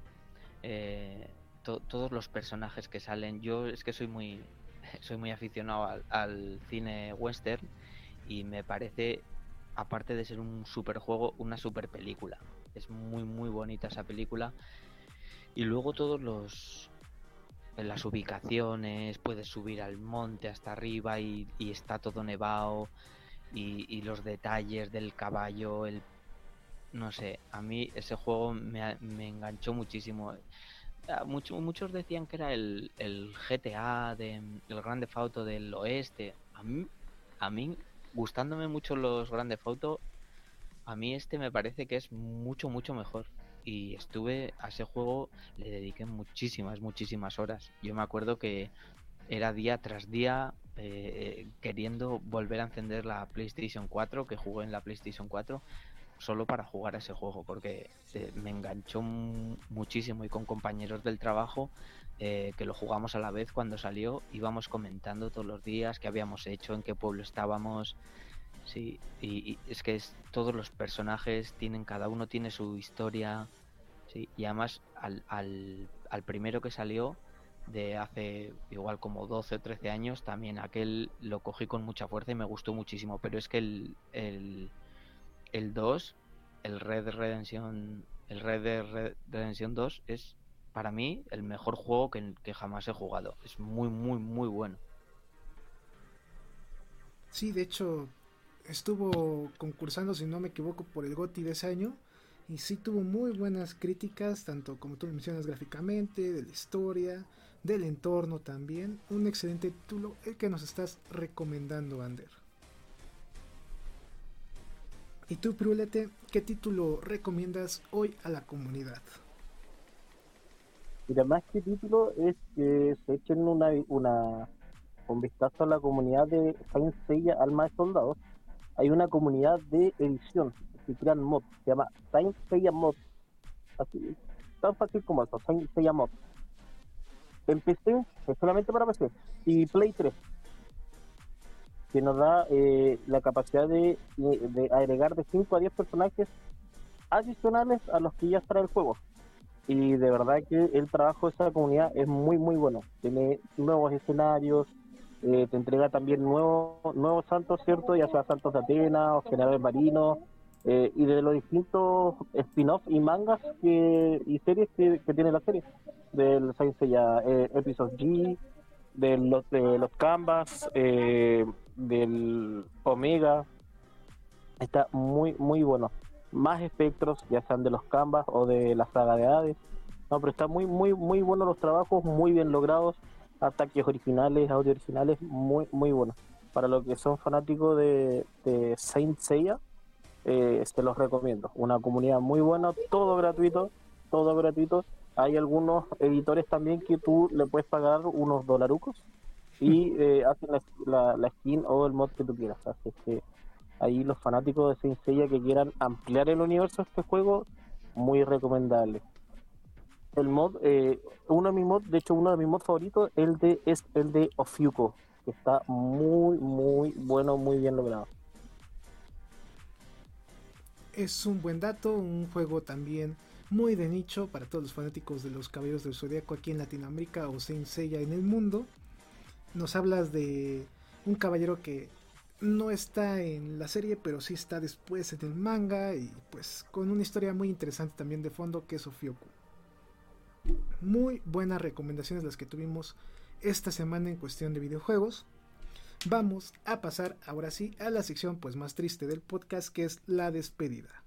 eh, todos los personajes que salen. Yo es que soy muy, soy muy aficionado al, al cine western y me parece, aparte de ser un super juego, una super película. Es muy, muy bonita esa película. Y luego todos los en las ubicaciones, puedes subir al monte hasta arriba y, está todo nevado y, los detalles del caballo, el no sé, a mí ese juego me, me enganchó muchísimo. Ah, mucho, muchos decían que era el, el GTA de el Grande Auto del oeste. A mí, a mí, gustándome mucho los Grande Auto, a mí este me parece que es mucho, mucho mejor y estuve a ese juego, le dediqué muchísimas, muchísimas horas. Yo me acuerdo que era día tras día eh, queriendo volver a encender la PlayStation 4, que jugué en la PlayStation 4, solo para jugar a ese juego, porque eh, me enganchó muchísimo y con compañeros del trabajo eh, que lo jugamos a la vez cuando salió, íbamos comentando todos los días qué habíamos hecho, en qué pueblo estábamos. Sí, y, es que es, todos los personajes tienen, cada uno tiene su historia. Sí, y además al, al, al, primero que salió de hace igual como 12 o 13 años, también aquel lo cogí con mucha fuerza y me gustó muchísimo. Pero es que el, el, el 2, el Red Redemption, el Red Dead Redemption 2 es para mí el mejor juego que, que jamás he jugado. Es muy, muy, muy bueno. Sí, de hecho, estuvo concursando, si no me equivoco, por el GOTI de ese año. Y sí tuvo muy buenas críticas, tanto como tú mencionas gráficamente, de la historia, del entorno también. Un excelente título el que nos estás recomendando, Ander. Y tú, Prulete, ¿qué título recomiendas hoy a la comunidad? Mira, más que título es que se echen una, una, un vistazo a la comunidad de Saint Seiya Alma de Soldados hay una comunidad de edición que crean mod, se llama Saint Seiya Mod. Así, tan fácil como eso, Saint Seiya Mod. En PC es solamente para PC y Play 3, que nos da eh, la capacidad de, agregar de 5 a 10 personajes adicionales a los que ya está el juego. Y de verdad que el trabajo de esa comunidad es muy, muy bueno. Tiene nuevos escenarios, eh, te entrega también nuevos nuevos santos, ¿cierto? Ya sea santos de Atenas o generales marinos, eh, y de los distintos spin-offs y mangas que, y series que, tiene la serie. Del Saint Seiya eh, Episode G, de los, de los Canvas, eh, del Omega. Está muy, muy bueno. Más espectros, ya sean de los Canvas o de la saga de Hades. No, pero está muy, muy, muy bueno los trabajos, muy bien logrados ataques originales, audio originales, muy, muy buenos. Para los que son fanáticos de, de Saint Seiya, eh, se los recomiendo. Una comunidad muy buena, todo gratuito, todo gratuito. Hay algunos editores también que tú le puedes pagar unos dolarucos y eh, hacen la, la, la, skin o el mod que tú quieras. Así que ahí los fanáticos de Saint Seiya que quieran ampliar el universo de este juego, muy recomendable el mod, eh, uno de mis mods, de hecho uno de mis mods favoritos el de, es el de Ofiuco, que está muy, muy bueno, muy bien logrado. Es un buen dato, un juego también muy de nicho para todos los fanáticos de los Caballeros del Zodiaco aquí en Latinoamérica o Saint Seiya en el mundo. Nos hablas de un caballero que no está en la serie, pero sí está después en el manga y pues con una historia muy interesante también de fondo que es Ofiuco. Muy buenas recomendaciones las que tuvimos esta semana en cuestión de videojuegos. Vamos a pasar ahora sí a la sección pues más triste del podcast que es la despedida.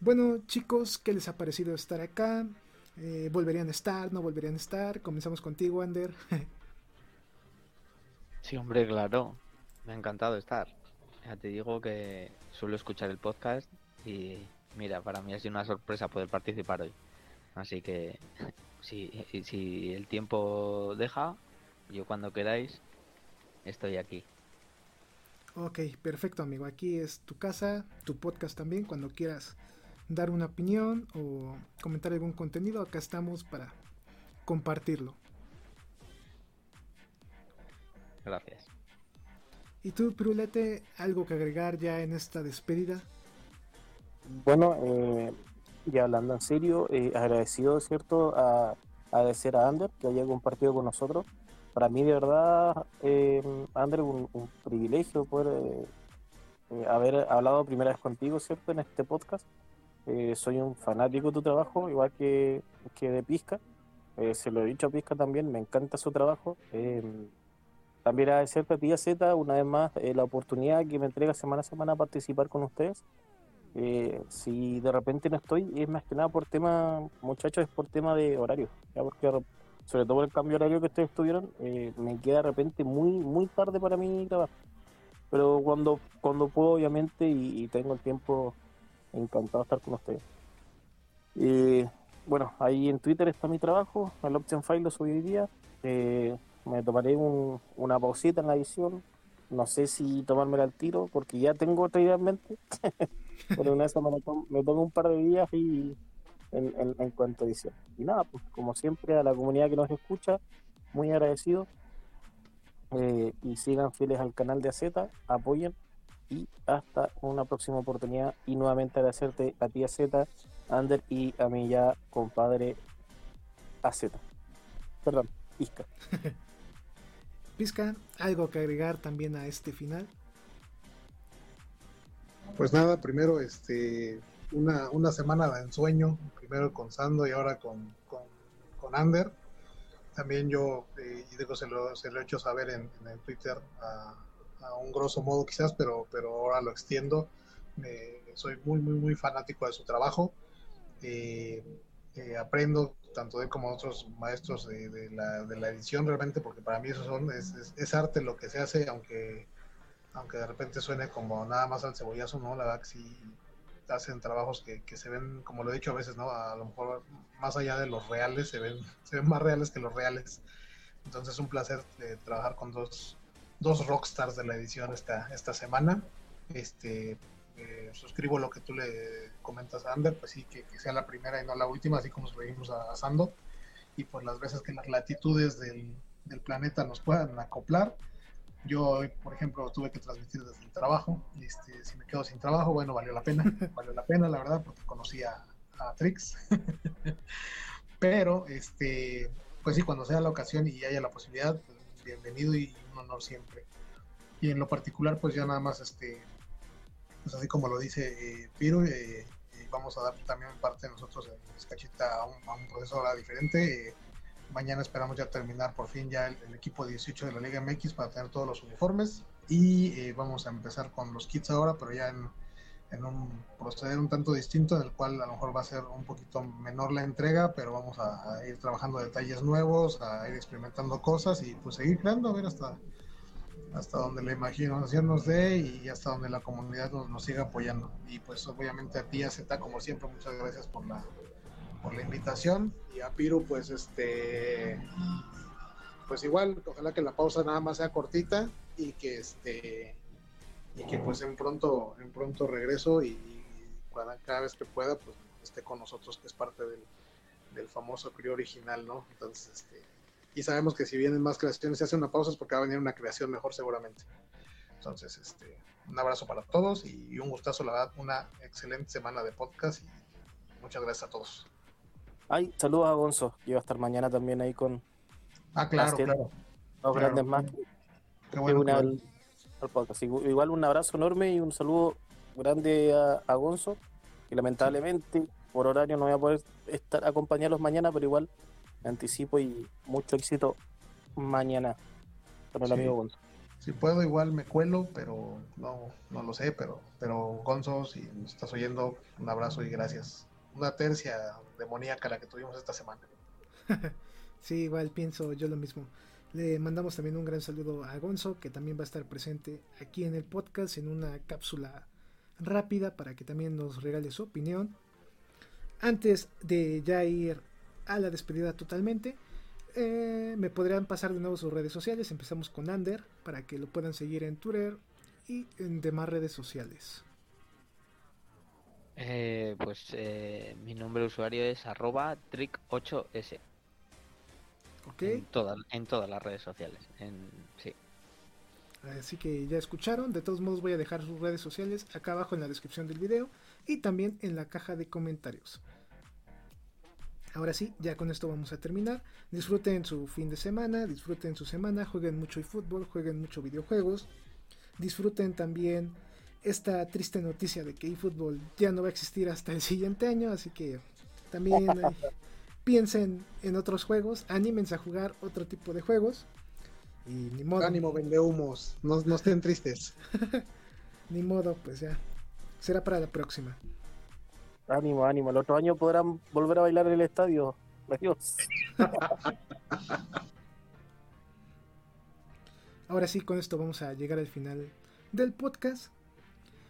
Bueno chicos, ¿qué les ha parecido estar acá? Eh, ¿Volverían a estar? ¿No volverían a estar? Comenzamos contigo, Ander. sí, hombre, claro. Me ha encantado estar. Ya te digo que suelo escuchar el podcast y mira, para mí ha sido una sorpresa poder participar hoy. Así que si, si el tiempo deja, yo cuando queráis estoy aquí. Ok, perfecto amigo. Aquí es tu casa, tu podcast también. Cuando quieras dar una opinión o comentar algún contenido, acá estamos para compartirlo. Gracias. ¿Y tú, Prulete, algo que agregar ya en esta despedida? Bueno, eh, y hablando en serio, eh, agradecido, ¿cierto? A, agradecer a Ander que haya compartido con nosotros. Para mí, de verdad, eh, Ander, un, un privilegio poder eh, eh, haber hablado primera vez contigo, ¿cierto? En este podcast. eh, soy un fanático de tu trabajo, igual que, que de Pisca. Eh, se lo he dicho a Pisca también, me encanta su trabajo. También agradecerte a ti, Z, una vez más, la oportunidad que me entrega semana a semana a participar con ustedes. Si de repente no estoy, es más que nada por tema, muchachos, es por tema de horario. ¿ya? Porque sobre todo por el cambio horario que ustedes tuvieron, me queda de repente muy, muy tarde para mí grabar. Pero cuando, cuando puedo, obviamente, y tengo el tiempo encantado de estar con ustedes. Y bueno, ahí en Twitter está mi trabajo, el Option File lo subí hoy día. Eh, me tomaré una pausita en la edición. No sé si tomármela al tiro, porque ya tengo otra idea en mente. Pero en eso me, tomo, un par de días y en, en, cuanto a edición. Y nada, pues como siempre, a la comunidad que nos escucha, muy agradecido. Eh, y sigan fieles al canal de AZ, apoyen y hasta una próxima oportunidad y nuevamente agradecerte a ti Z, Ander y a mi ya compadre AZ. Perdón, Pisca. Pisca, ¿algo que agregar también a este final? Pues nada, primero este una, una semana de ensueño, primero con Sando y ahora con, con, con Ander. También yo, eh, y digo, se lo, se lo he hecho saber en, en Twitter a, a un grosso modo quizás, pero, pero ahora lo extiendo. soy muy, muy, muy fanático de su trabajo. Eh, eh, aprendo tanto de él como otros maestros de, la, de, la, edición realmente, porque para mí eso son, es, es, arte lo que se hace, aunque, aunque de repente suene como nada más al cebollazo, ¿no? La verdad que sí hacen trabajos que, que, se ven, como lo he dicho a veces, ¿no? A lo mejor más allá de los reales, se ven, se ven más reales que los reales. Entonces es un placer eh, trabajar con dos dos rockstars de la edición esta, esta semana. Este, eh, suscribo lo que tú le comentas a Ander, pues sí, que, sea la primera y no la última, así como seguimos asando. Y pues las veces que las latitudes del, del planeta nos puedan acoplar. Yo por ejemplo, tuve que transmitir desde el trabajo. Este, si me quedo sin trabajo, bueno, valió la pena. Valió la pena, la verdad, porque conocí a, a Trix. Pero, este, pues sí, cuando sea la ocasión y haya la posibilidad, pues, bienvenido y un honor siempre. Y en lo particular, pues ya nada más, este, pues así como lo dice eh, Piro, eh, eh, vamos a dar también parte de nosotros en Escachita a un, a un proceso ahora diferente. Mañana esperamos ya terminar por fin ya el, equipo 18 de la Liga MX para tener todos los uniformes y vamos a empezar con los kits ahora, pero ya en un proceder un tanto distinto, en el cual a lo mejor va a ser un poquito menor la entrega, pero vamos a, ir trabajando detalles nuevos, a ir experimentando cosas y pues seguir creando, a ver hasta, hasta donde la imaginación nos dé y hasta donde la comunidad nos, nos siga apoyando. Y pues obviamente a ti, Z, como siempre, muchas gracias por la, por la invitación. Y a Piru, pues este pues igual, ojalá que la pausa nada más sea cortita y que este y que pues en pronto, en pronto regreso y, cada vez que pueda, pues esté con nosotros, que es parte del, del famoso crío original, ¿no? Entonces, este, y sabemos que si vienen más creaciones, se hace una pausa, es porque va a venir una creación mejor seguramente. Entonces, este, un abrazo para todos y un gustazo, la verdad, una excelente semana de podcast y muchas gracias a todos. Ay, saludos a Gonzo, que iba a estar mañana también ahí con... Ah, claro, claro. Dos grandes más. Qué bueno, Igual un abrazo enorme y un saludo grande a, Gonzo, que lamentablemente por horario no voy a poder estar acompañarlos mañana, pero igual anticipo y mucho éxito mañana con el amigo Gonzo. Si puedo, igual me cuelo, pero no, no lo sé, pero, pero Gonzo, si nos estás oyendo, un abrazo y gracias. Una tercia demoníaca la que tuvimos esta semana. sí, igual pienso yo lo mismo. Le mandamos también un gran saludo a Gonzo, que también va a estar presente aquí en el podcast en una cápsula rápida para que también nos regale su opinión. Antes de ya ir a la despedida totalmente, eh, me podrían pasar de nuevo sus redes sociales. Empezamos con Ander para que lo puedan seguir en Twitter y en demás redes sociales. Eh, pues eh, mi nombre de usuario es arroba trick8s. En, en todas las redes sociales. sí. Así que ya escucharon. De todos modos voy a dejar sus redes sociales acá abajo en la descripción del video y también en la caja de comentarios. Ahora sí, ya con esto vamos a terminar. Disfruten su fin de semana, disfruten su semana, jueguen mucho fútbol, jueguen mucho videojuegos. Disfruten también esta triste noticia de que eFootball ya no va a existir hasta el siguiente año, así que también eh, piensen en otros juegos, anímense a jugar otro tipo de juegos. Y ni modo. Ánimo, vende humos, no, no estén tristes. ni modo, pues ya. Será para la próxima. Ánimo, ánimo. El otro año podrán volver a bailar en el estadio. Adiós. Ahora sí, con esto vamos a llegar al final del podcast.